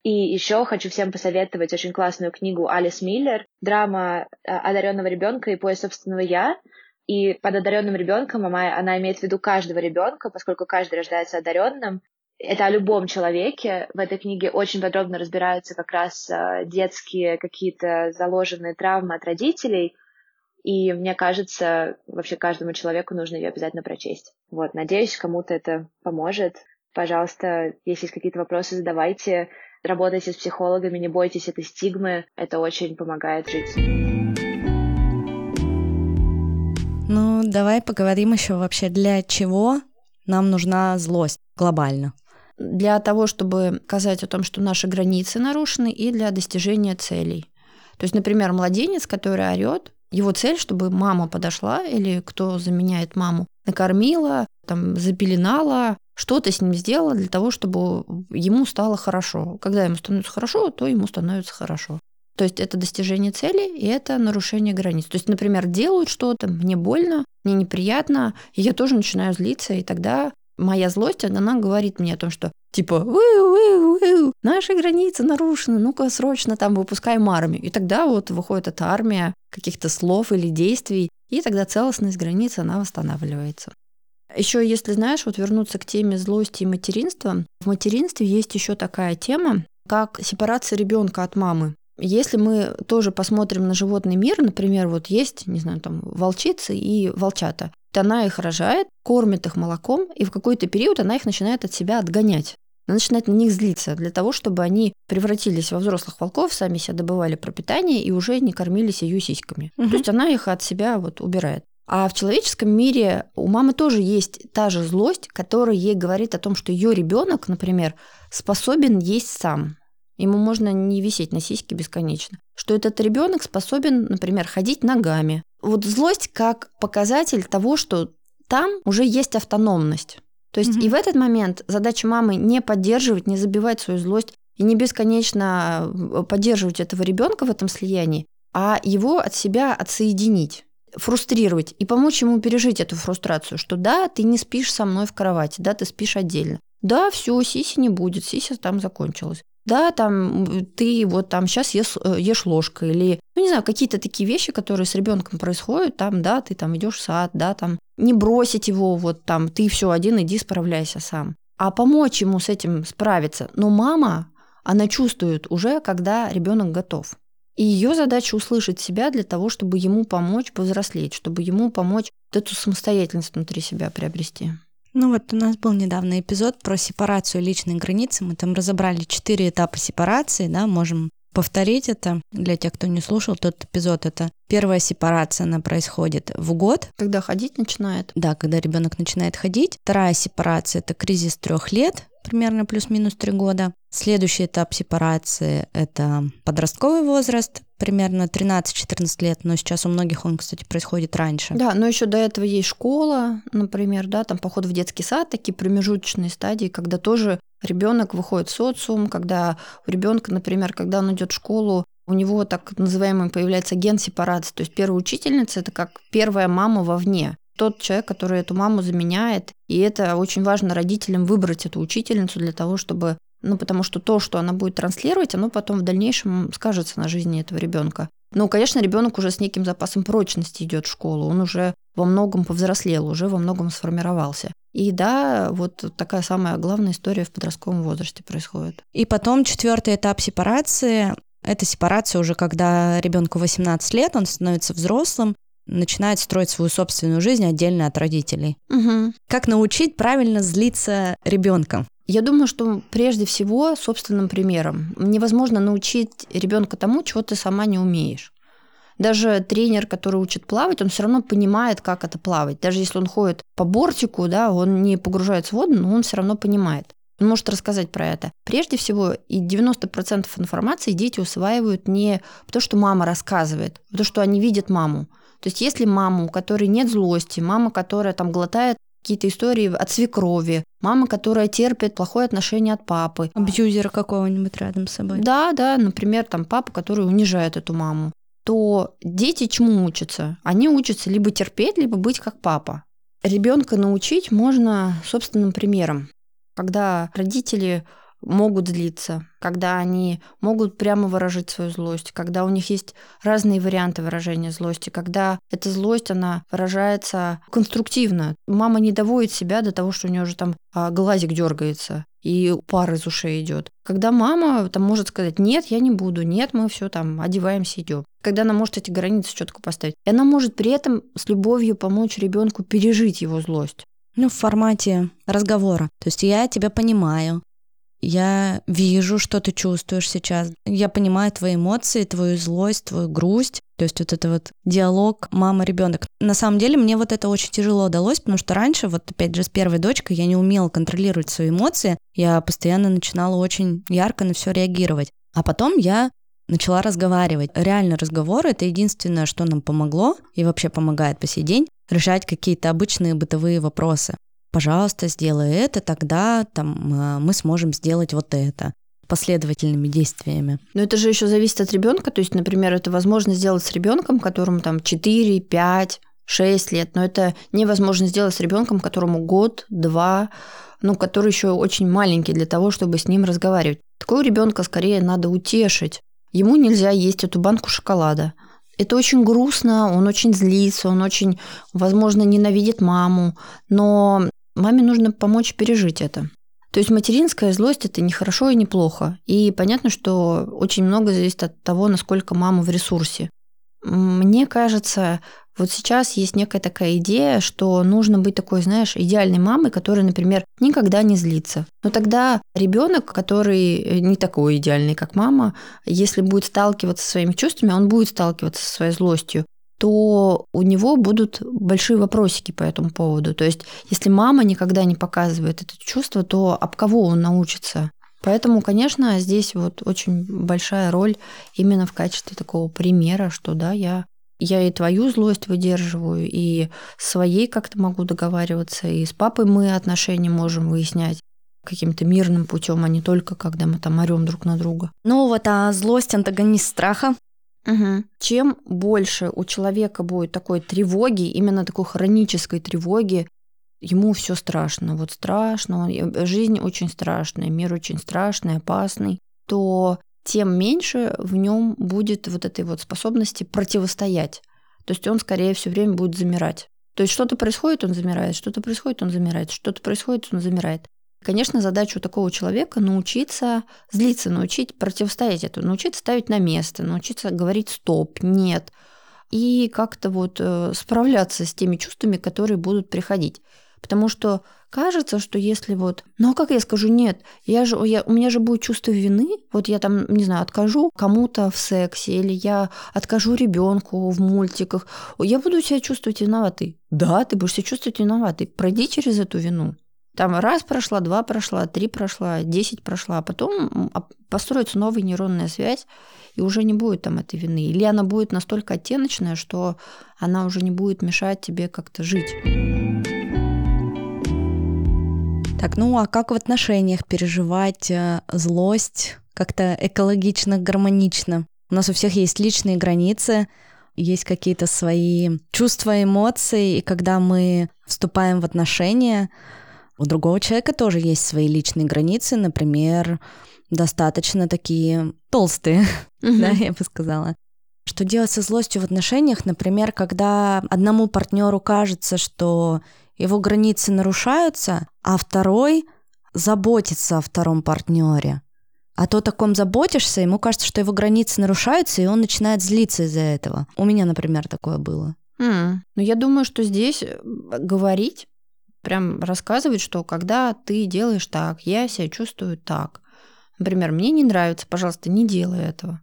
E: И еще хочу всем посоветовать очень классную книгу Алис Миллер, драма э, одаренного ребенка и поиск собственного я. И под одаренным ребенком она, она имеет в виду каждого ребенка, поскольку каждый рождается одаренным. Это о любом человеке. В этой книге очень подробно разбираются как раз э, детские какие-то заложенные травмы от родителей. И мне кажется, вообще каждому человеку нужно ее обязательно прочесть. Вот, надеюсь, кому-то это поможет. Пожалуйста, если есть какие-то вопросы, задавайте работайте с психологами, не бойтесь этой стигмы, это очень помогает жить.
A: Ну, давай поговорим еще вообще, для чего нам нужна злость глобально.
B: Для того, чтобы сказать о том, что наши границы нарушены, и для достижения целей. То есть, например, младенец, который орет, его цель, чтобы мама подошла или кто заменяет маму, накормила, там, запеленала, что-то с ним сделала для того, чтобы ему стало хорошо. Когда ему становится хорошо, то ему становится хорошо. То есть это достижение цели и это нарушение границ. То есть, например, делают что-то, мне больно, мне неприятно, и я тоже начинаю злиться, и тогда моя злость, она говорит мне о том, что типа вы-вы-вы, наши границы нарушены, ну-ка срочно там выпускаем армию. И тогда вот выходит эта армия каких-то слов или действий, и тогда целостность границ, она восстанавливается. Еще, если знаешь, вот вернуться к теме злости и материнства, в материнстве есть еще такая тема, как сепарация ребенка от мамы. Если мы тоже посмотрим на животный мир, например, вот есть, не знаю, там волчицы и волчата, она их рожает, кормит их молоком, и в какой-то период она их начинает от себя отгонять. Она начинает на них злиться для того, чтобы они превратились во взрослых волков, сами себя добывали пропитание и уже не кормились ее сиськами. Угу. То есть она их от себя вот убирает. А в человеческом мире у мамы тоже есть та же злость, которая ей говорит о том, что ее ребенок, например, способен есть сам. Ему можно не висеть на сиське бесконечно. Что этот ребенок способен, например, ходить ногами. Вот злость как показатель того, что там уже есть автономность. То есть mm-hmm. и в этот момент задача мамы не поддерживать, не забивать свою злость и не бесконечно э, поддерживать этого ребенка в этом слиянии, а его от себя отсоединить фрустрировать и помочь ему пережить эту фрустрацию, что да, ты не спишь со мной в кровати, да, ты спишь отдельно. Да, все, сиси не будет, сися там закончилась. Да, там ты вот там сейчас ешь, э, ешь ложкой или, ну не знаю, какие-то такие вещи, которые с ребенком происходят, там, да, ты там идешь в сад, да, там, не бросить его, вот там, ты все один, иди справляйся сам. А помочь ему с этим справиться. Но мама, она чувствует уже, когда ребенок готов. И ее задача услышать себя для того, чтобы ему помочь повзрослеть, чтобы ему помочь вот эту самостоятельность внутри себя приобрести.
A: Ну вот у нас был недавно эпизод про сепарацию личной границы. Мы там разобрали четыре этапа сепарации, да, можем повторить это для тех, кто не слушал тот эпизод. Это первая сепарация, она происходит в год.
B: Когда ходить начинает.
A: Да, когда ребенок начинает ходить. Вторая сепарация это кризис трех лет, примерно плюс-минус три года. Следующий этап сепарации – это подростковый возраст, примерно 13-14 лет, но сейчас у многих он, кстати, происходит раньше.
B: Да, но еще до этого есть школа, например, да, там поход в детский сад, такие промежуточные стадии, когда тоже ребенок выходит в социум, когда у ребенка, например, когда он идет в школу, у него так называемый появляется ген сепарации. То есть первая учительница это как первая мама вовне тот человек, который эту маму заменяет. И это очень важно родителям выбрать эту учительницу для того, чтобы ну, потому что то, что она будет транслировать, оно потом в дальнейшем скажется на жизни этого ребенка. Ну, конечно, ребенок уже с неким запасом прочности идет в школу, он уже во многом повзрослел, уже во многом сформировался. И да, вот такая самая главная история в подростковом возрасте происходит.
A: И потом четвертый этап сепарации это сепарация уже, когда ребенку 18 лет, он становится взрослым, начинает строить свою собственную жизнь отдельно от родителей.
B: Угу.
A: Как научить правильно злиться ребенка?
B: Я думаю, что прежде всего собственным примером. Невозможно научить ребенка тому, чего ты сама не умеешь. Даже тренер, который учит плавать, он все равно понимает, как это плавать. Даже если он ходит по бортику, да, он не погружается в воду, но он все равно понимает. Он может рассказать про это. Прежде всего, и 90% информации дети усваивают не то, что мама рассказывает, а то, что они видят маму. То есть если мама, у которой нет злости, мама, которая там глотает какие-то истории от свекрови, мама, которая терпит плохое отношение от папы.
A: Абьюзера какого-нибудь рядом с собой.
B: Да, да, например, там папа, который унижает эту маму. То дети чему учатся? Они учатся либо терпеть, либо быть как папа. Ребенка научить можно собственным примером. Когда родители могут злиться, когда они могут прямо выражать свою злость, когда у них есть разные варианты выражения злости, когда эта злость, она выражается конструктивно. Мама не доводит себя до того, что у нее уже там а, глазик дергается и пар из ушей идет. Когда мама там может сказать, нет, я не буду, нет, мы все там одеваемся, идем. Когда она может эти границы четко поставить. И она может при этом с любовью помочь ребенку пережить его злость.
A: Ну, в формате разговора. То есть я тебя понимаю, я вижу, что ты чувствуешь сейчас. Я понимаю твои эмоции, твою злость, твою грусть. То есть вот это вот диалог мама-ребенок. На самом деле мне вот это очень тяжело удалось, потому что раньше, вот опять же с первой дочкой, я не умела контролировать свои эмоции. Я постоянно начинала очень ярко на все реагировать. А потом я начала разговаривать. Реально разговор — это единственное, что нам помогло и вообще помогает по сей день решать какие-то обычные бытовые вопросы пожалуйста, сделай это, тогда там, э, мы сможем сделать вот это последовательными действиями.
B: Но это же еще зависит от ребенка. То есть, например, это возможно сделать с ребенком, которому там 4, 5, 6 лет, но это невозможно сделать с ребенком, которому год, два, ну, который еще очень маленький для того, чтобы с ним разговаривать. Такого ребенка скорее надо утешить. Ему нельзя есть эту банку шоколада. Это очень грустно, он очень злится, он очень, возможно, ненавидит маму, но Маме нужно помочь пережить это. То есть материнская злость это не хорошо и не плохо. И понятно, что очень много зависит от того, насколько мама в ресурсе. Мне кажется, вот сейчас есть некая такая идея, что нужно быть такой, знаешь, идеальной мамой, которая, например, никогда не злится. Но тогда ребенок, который э, не такой идеальный, как мама, если будет сталкиваться со своими чувствами, он будет сталкиваться со своей злостью. То у него будут большие вопросики по этому поводу. То есть, если мама никогда не показывает это чувство, то об кого он научится? Поэтому, конечно, здесь вот очень большая роль именно в качестве такого примера, что да, я я и твою злость выдерживаю, и своей как-то могу договариваться, и с папой мы отношения можем выяснять каким-то мирным путем, а не только когда мы там орем друг на друга.
A: Ну вот, а злость антагонист страха.
B: Угу. Чем больше у человека будет такой тревоги, именно такой хронической тревоги, ему все страшно. Вот страшно, жизнь очень страшная, мир очень страшный, опасный, то тем меньше в нем будет вот этой вот способности противостоять. То есть он скорее все время будет замирать. То есть что-то происходит, он замирает, что-то происходит, он замирает, что-то происходит, он замирает. Конечно, задача у такого человека научиться злиться, научить противостоять этому, научиться ставить на место, научиться говорить стоп, нет, и как-то вот э, справляться с теми чувствами, которые будут приходить. Потому что кажется, что если вот, ну а как я скажу нет, я же, я, у меня же будет чувство вины, вот я там, не знаю, откажу кому-то в сексе, или я откажу ребенку в мультиках, я буду себя чувствовать виноватой. Да, ты будешь себя чувствовать виноватой. Пройди через эту вину. Там раз прошла, два прошла, три прошла, десять прошла, а потом построится новая нейронная связь, и уже не будет там этой вины. Или она будет настолько оттеночная, что она уже не будет мешать тебе как-то жить.
A: Так, ну а как в отношениях переживать э, злость как-то экологично, гармонично? У нас у всех есть личные границы, есть какие-то свои чувства, эмоции, и когда мы вступаем в отношения, у другого человека тоже есть свои личные границы, например, достаточно такие толстые, [laughs] да, я бы сказала. Что делать со злостью в отношениях, например, когда одному партнеру кажется, что его границы нарушаются, а второй заботится о втором партнере. А то таком заботишься, ему кажется, что его границы нарушаются, и он начинает злиться из-за этого. У меня, например, такое было.
B: Mm. Ну, я думаю, что здесь э, говорить прям рассказывать, что когда ты делаешь так, я себя чувствую так. Например, мне не нравится, пожалуйста, не делай этого.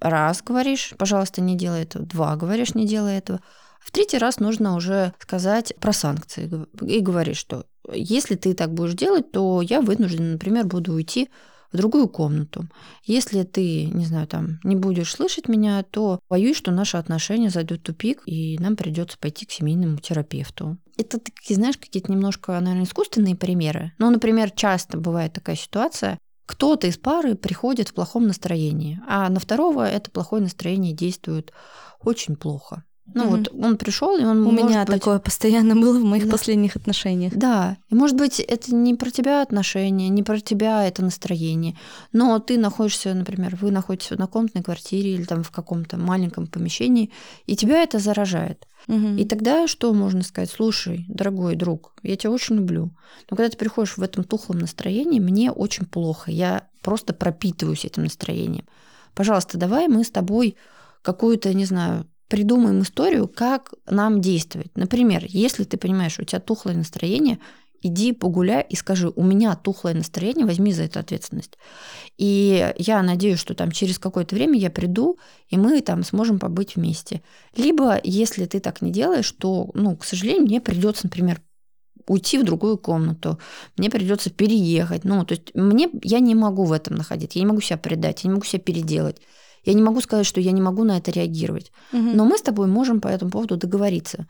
B: Раз говоришь, пожалуйста, не делай этого. Два говоришь, не делай этого. В третий раз нужно уже сказать про санкции и говорить, что если ты так будешь делать, то я вынужден, например, буду уйти в другую комнату. Если ты, не знаю, там не будешь слышать меня, то боюсь, что наши отношения зайдут в тупик, и нам придется пойти к семейному терапевту. Это такие, знаешь, какие-то немножко, наверное, искусственные примеры. Ну, например, часто бывает такая ситуация, кто-то из пары приходит в плохом настроении, а на второго это плохое настроение действует очень плохо. Ну mm-hmm. вот он пришел, и он
A: у меня
B: быть...
A: такое постоянно было в моих да. последних отношениях.
B: Да, и может быть это не про тебя отношения, не про тебя это настроение, но ты находишься, например, вы находитесь в однокомнатной квартире или там в каком-то маленьком помещении, и тебя это заражает. Mm-hmm. И тогда что можно сказать? Слушай, дорогой друг, я тебя очень люблю, но когда ты приходишь в этом тухлом настроении, мне очень плохо, я просто пропитываюсь этим настроением. Пожалуйста, давай мы с тобой какую-то, не знаю, придумаем историю, как нам действовать. Например, если ты понимаешь, у тебя тухлое настроение, иди погуляй и скажи, у меня тухлое настроение, возьми за это ответственность. И я надеюсь, что там через какое-то время я приду, и мы там сможем побыть вместе. Либо, если ты так не делаешь, то, ну, к сожалению, мне придется, например, уйти в другую комнату, мне придется переехать. Ну, то есть мне, я не могу в этом находиться, я не могу себя предать, я не могу себя переделать. Я не могу сказать, что я не могу на это реагировать. Угу. Но мы с тобой можем по этому поводу договориться.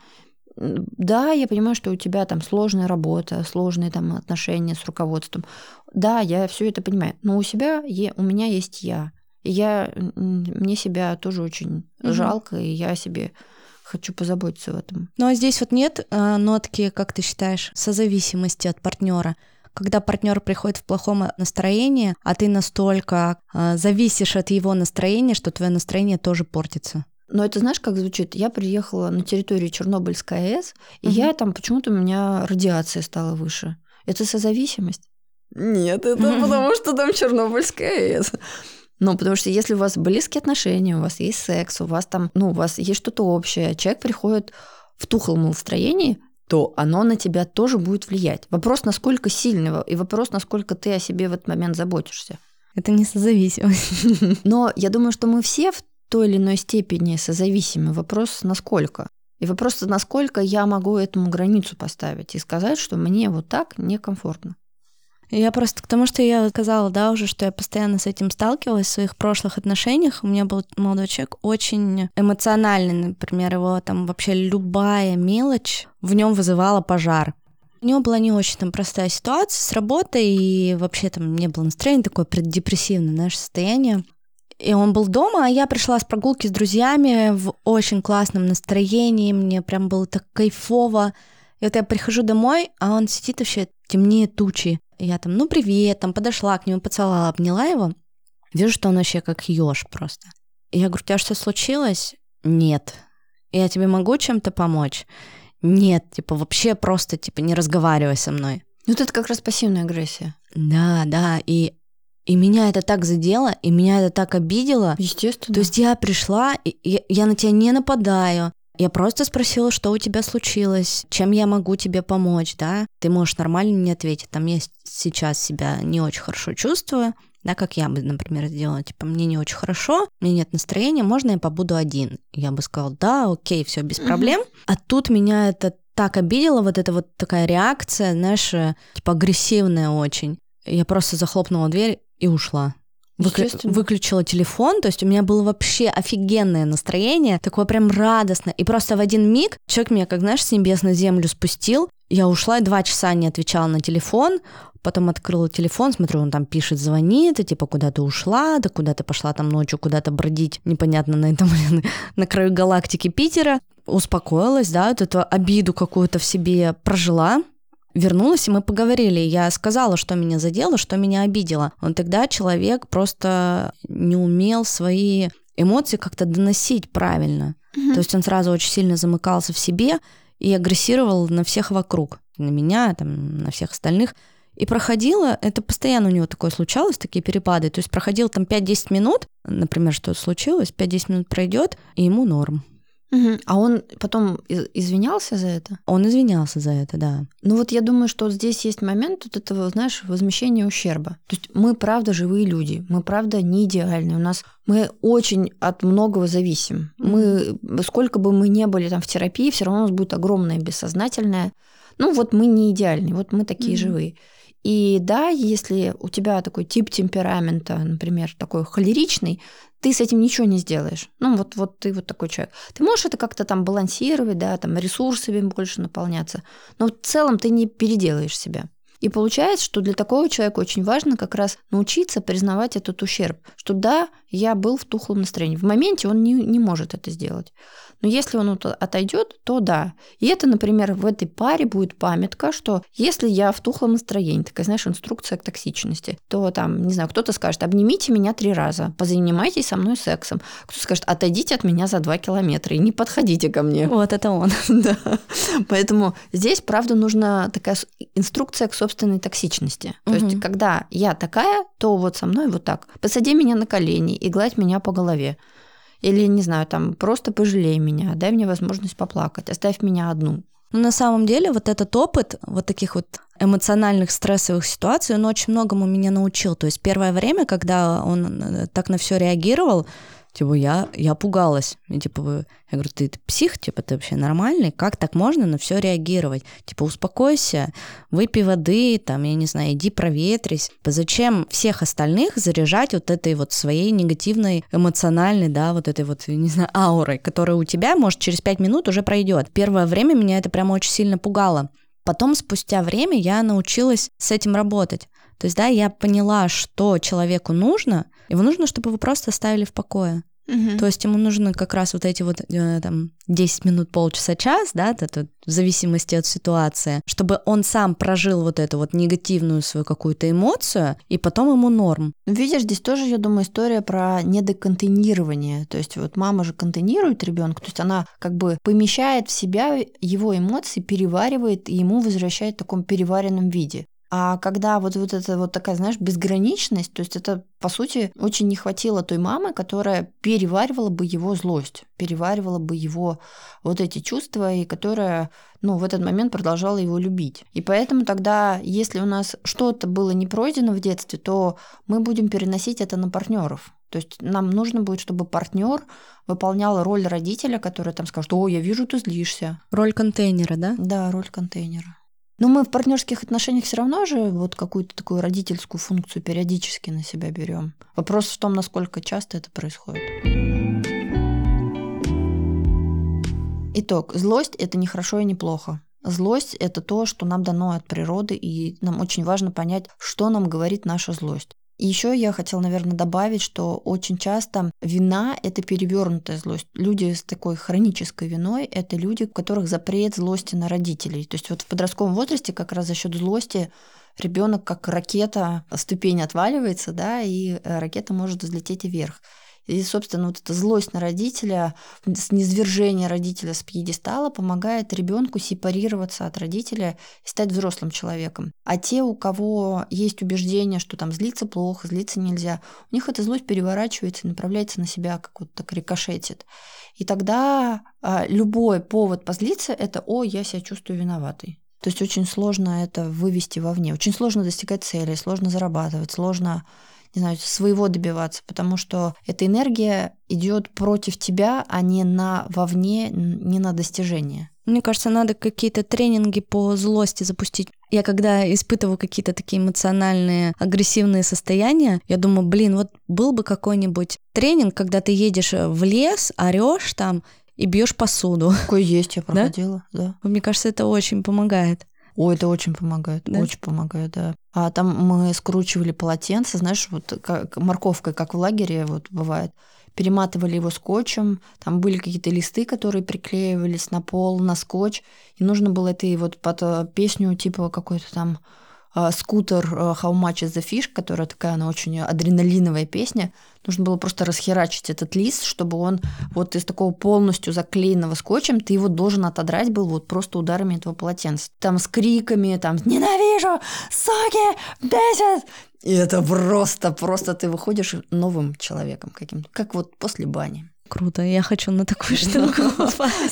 B: Да, я понимаю, что у тебя там сложная работа, сложные там отношения с руководством. Да, я все это понимаю. Но у себя, у меня есть я. И я, мне себя тоже очень угу. жалко, и я себе хочу позаботиться в этом.
A: Ну а здесь вот нет э, нотки, как ты считаешь, созависимости от партнера когда партнер приходит в плохом настроении, а ты настолько э, зависишь от его настроения, что твое настроение тоже портится.
B: Но это знаешь, как звучит? Я приехала на территорию Чернобыльской АЭС, и угу. я там почему-то у меня радиация стала выше. Это созависимость? Нет, это потому что там Чернобыльская АЭС. Ну, потому что если у вас близкие отношения, у вас есть секс, у вас там, ну, у вас есть что-то общее, человек приходит в тухлом настроении, то оно на тебя тоже будет влиять. Вопрос, насколько сильного, и вопрос, насколько ты о себе в этот момент заботишься.
A: Это не созависимость. [laughs]
B: Но я думаю, что мы все в той или иной степени созависимы. Вопрос, насколько. И вопрос, насколько я могу этому границу поставить и сказать, что мне вот так некомфортно.
A: Я просто к тому, что я сказала, да, уже, что я постоянно с этим сталкивалась в своих прошлых отношениях. У меня был молодой человек очень эмоциональный, например, его там вообще любая мелочь в нем вызывала пожар. У него была не очень там простая ситуация с работой, и вообще там не было настроения, такое преддепрессивное наше состояние. И он был дома, а я пришла с прогулки с друзьями в очень классном настроении, мне прям было так кайфово. И вот я прихожу домой, а он сидит вообще темнее тучи. Я там, ну привет, там подошла к нему, поцеловала, обняла его. Вижу, что он вообще как еж просто. Я говорю, у тебя что случилось? Нет. Я тебе могу чем-то помочь? Нет, типа вообще просто, типа, не разговаривай со мной.
B: Вот это как раз пассивная агрессия.
A: Да, да, и и меня это так задело, и меня это так обидело.
B: Естественно.
A: То есть я пришла, и я, я на тебя не нападаю. Я просто спросила, что у тебя случилось, чем я могу тебе помочь, да? Ты можешь нормально мне ответить. Там я сейчас себя не очень хорошо чувствую, да, как я бы, например, сделала, типа, мне не очень хорошо, мне нет настроения, можно я побуду один? Я бы сказала, да, окей, все без проблем. Угу. А тут меня это так обидело, вот эта вот такая реакция, знаешь, э, типа агрессивная очень. Я просто захлопнула дверь и ушла. Выкли- выключила телефон, то есть у меня было вообще офигенное настроение, такое прям радостное. И просто в один миг человек меня, как знаешь, с небес на землю спустил. Я ушла и два часа не отвечала на телефон, потом открыла телефон, смотрю, он там пишет, звонит, и типа, куда ты ушла, да куда ты пошла там ночью куда-то бродить, непонятно, на этом, [laughs] на краю галактики Питера. Успокоилась, да, вот эту обиду какую-то в себе прожила, вернулась, и мы поговорили. Я сказала, что меня задело, что меня обидело. Но тогда человек просто не умел свои эмоции как-то доносить правильно. Mm-hmm. То есть он сразу очень сильно замыкался в себе и агрессировал на всех вокруг. На меня, там, на всех остальных. И проходило, это постоянно у него такое случалось, такие перепады. То есть проходил там 5-10 минут, например, что случилось, 5-10 минут пройдет, и ему норм.
B: Угу. А он потом извинялся за это?
A: Он извинялся за это, да.
B: Ну вот я думаю, что здесь есть момент вот этого, знаешь, возмещения ущерба. То есть мы правда живые люди, мы правда не идеальны. У нас мы очень от многого зависим. Мы сколько бы мы не были там в терапии, все равно у нас будет огромное бессознательное. Ну вот мы не идеальны, вот мы такие mm-hmm. живые. И да, если у тебя такой тип темперамента, например, такой холеричный, ты с этим ничего не сделаешь. Ну, вот, вот ты вот такой человек. Ты можешь это как-то там балансировать, да, там ресурсами больше наполняться, но в целом ты не переделаешь себя. И получается, что для такого человека очень важно как раз научиться признавать этот ущерб, что да, я был в тухлом настроении. В моменте он не, не может это сделать. Но если он отойдет, то да. И это, например, в этой паре будет памятка, что если я в тухлом настроении, такая, знаешь, инструкция к токсичности, то там, не знаю, кто-то скажет, обнимите меня три раза, позанимайтесь со мной сексом. Кто-то скажет, отойдите от меня за два километра и не подходите ко мне.
A: Вот это он. [laughs]
B: да. Поэтому здесь, правда, нужна такая инструкция к собственной токсичности. То есть, когда я такая, то вот со мной вот так. Посади меня на колени и гладь меня по голове. Или, не знаю, там, просто пожалей меня, дай мне возможность поплакать, оставь меня одну.
A: Но на самом деле вот этот опыт вот таких вот эмоциональных стрессовых ситуаций, он очень многому меня научил. То есть первое время, когда он э, так на все реагировал, Типа, я, я пугалась. И, типа, я говорю, ты, ты псих, типа, ты вообще нормальный? Как так можно на все реагировать? Типа, успокойся, выпей воды, там, я не знаю, иди проветрись. Зачем всех остальных заряжать вот этой вот своей негативной, эмоциональной, да, вот этой вот, не знаю, аурой, которая у тебя, может, через пять минут уже пройдет. Первое время меня это прямо очень сильно пугало. Потом, спустя время, я научилась с этим работать. То есть, да, я поняла, что человеку нужно, его нужно, чтобы его просто оставили в покое. Угу. То есть ему нужно как раз вот эти вот э, там 10 минут, полчаса, час, да, это в зависимости от ситуации, чтобы он сам прожил вот эту вот негативную свою какую-то эмоцию, и потом ему норм.
B: Видишь, здесь тоже, я думаю, история про недоконтейнирование. То есть вот мама же контейнирует ребенка, то есть она как бы помещает в себя его эмоции, переваривает и ему возвращает в таком переваренном виде. А когда вот, вот эта вот такая, знаешь, безграничность, то есть это, по сути, очень не хватило той мамы, которая переваривала бы его злость, переваривала бы его вот эти чувства, и которая, ну, в этот момент продолжала его любить. И поэтому тогда, если у нас что-то было не пройдено в детстве, то мы будем переносить это на партнеров. То есть нам нужно будет, чтобы партнер выполнял роль родителя, который там скажет, о, я вижу, ты злишься.
A: Роль контейнера, да?
B: Да, роль контейнера. Но мы в партнерских отношениях все равно же вот какую-то такую родительскую функцию периодически на себя берем. Вопрос в том, насколько часто это происходит. Итог. Злость – это не хорошо и не плохо. Злость – это то, что нам дано от природы, и нам очень важно понять, что нам говорит наша злость. И еще я хотела, наверное, добавить, что очень часто вина – это перевернутая злость. Люди с такой хронической виной – это люди, у которых запрет злости на родителей. То есть вот в подростковом возрасте как раз за счет злости ребенок как ракета, ступень отваливается, да, и э, ракета может взлететь вверх. И, собственно, вот эта злость на родителя, низвержение родителя с пьедестала помогает ребенку сепарироваться от родителя и стать взрослым человеком. А те, у кого есть убеждение, что там злиться плохо, злиться нельзя, у них эта злость переворачивается и направляется на себя, как вот так рикошетит. И тогда а, любой повод позлиться – это «О, я себя чувствую виноватой». То есть очень сложно это вывести вовне, очень сложно достигать цели, сложно зарабатывать, сложно не знаю, своего добиваться, потому что эта энергия идет против тебя, а не на вовне, не на достижение.
A: Мне кажется, надо какие-то тренинги по злости запустить. Я когда испытываю какие-то такие эмоциональные, агрессивные состояния, я думаю, блин, вот был бы какой-нибудь тренинг, когда ты едешь в лес, орешь там и бьешь посуду.
B: Такое есть, я проходила, да?
A: да. Мне кажется, это очень помогает.
B: Ой, это очень помогает, да? очень помогает, да. А там мы скручивали полотенце, знаешь, вот как морковкой, как в лагере вот бывает. Перематывали его скотчем, там были какие-то листы, которые приклеивались на пол, на скотч, и нужно было это вот под э, песню типа какой-то там скутер э, How Much is the Fish, которая такая, она очень адреналиновая песня. Нужно было просто расхерачить этот лист, чтобы он вот из такого полностью заклеенного скотчем, ты его должен отодрать был вот просто ударами этого полотенца. Там с криками, там «Ненавижу! Соки! Бесит!» И это просто, просто ты выходишь новым человеком каким-то, как вот после бани.
A: Круто, я хочу на такую [laughs] штуку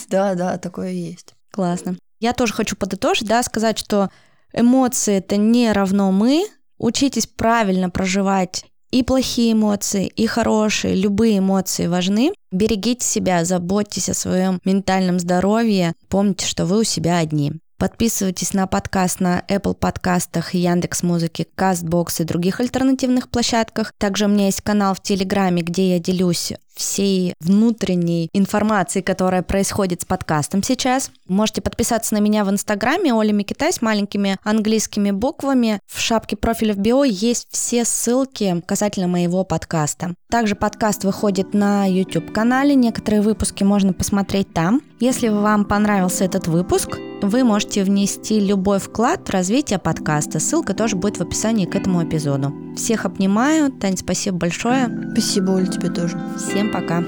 B: Да, да, такое есть.
A: Классно. Я тоже хочу подытожить, да, сказать, что Эмоции это не равно мы. Учитесь правильно проживать и плохие эмоции, и хорошие, любые эмоции важны. Берегите себя, заботьтесь о своем ментальном здоровье. Помните, что вы у себя одни. Подписывайтесь на подкаст на Apple подкастах, Яндекс Музыки, Castbox и других альтернативных площадках. Также у меня есть канал в Телеграме, где я делюсь всей внутренней информацией, которая происходит с подкастом сейчас. Можете подписаться на меня в Инстаграме Оля Микитай с маленькими английскими буквами. В шапке профиля в био есть все ссылки касательно моего подкаста. Также подкаст выходит на YouTube-канале, некоторые выпуски можно посмотреть там. Если вам понравился этот выпуск, вы можете внести любой вклад в развитие подкаста. Ссылка тоже будет в описании к этому эпизоду. Всех обнимаю. Тань, спасибо большое.
B: Спасибо, Оль, тебе тоже.
A: Всем пока.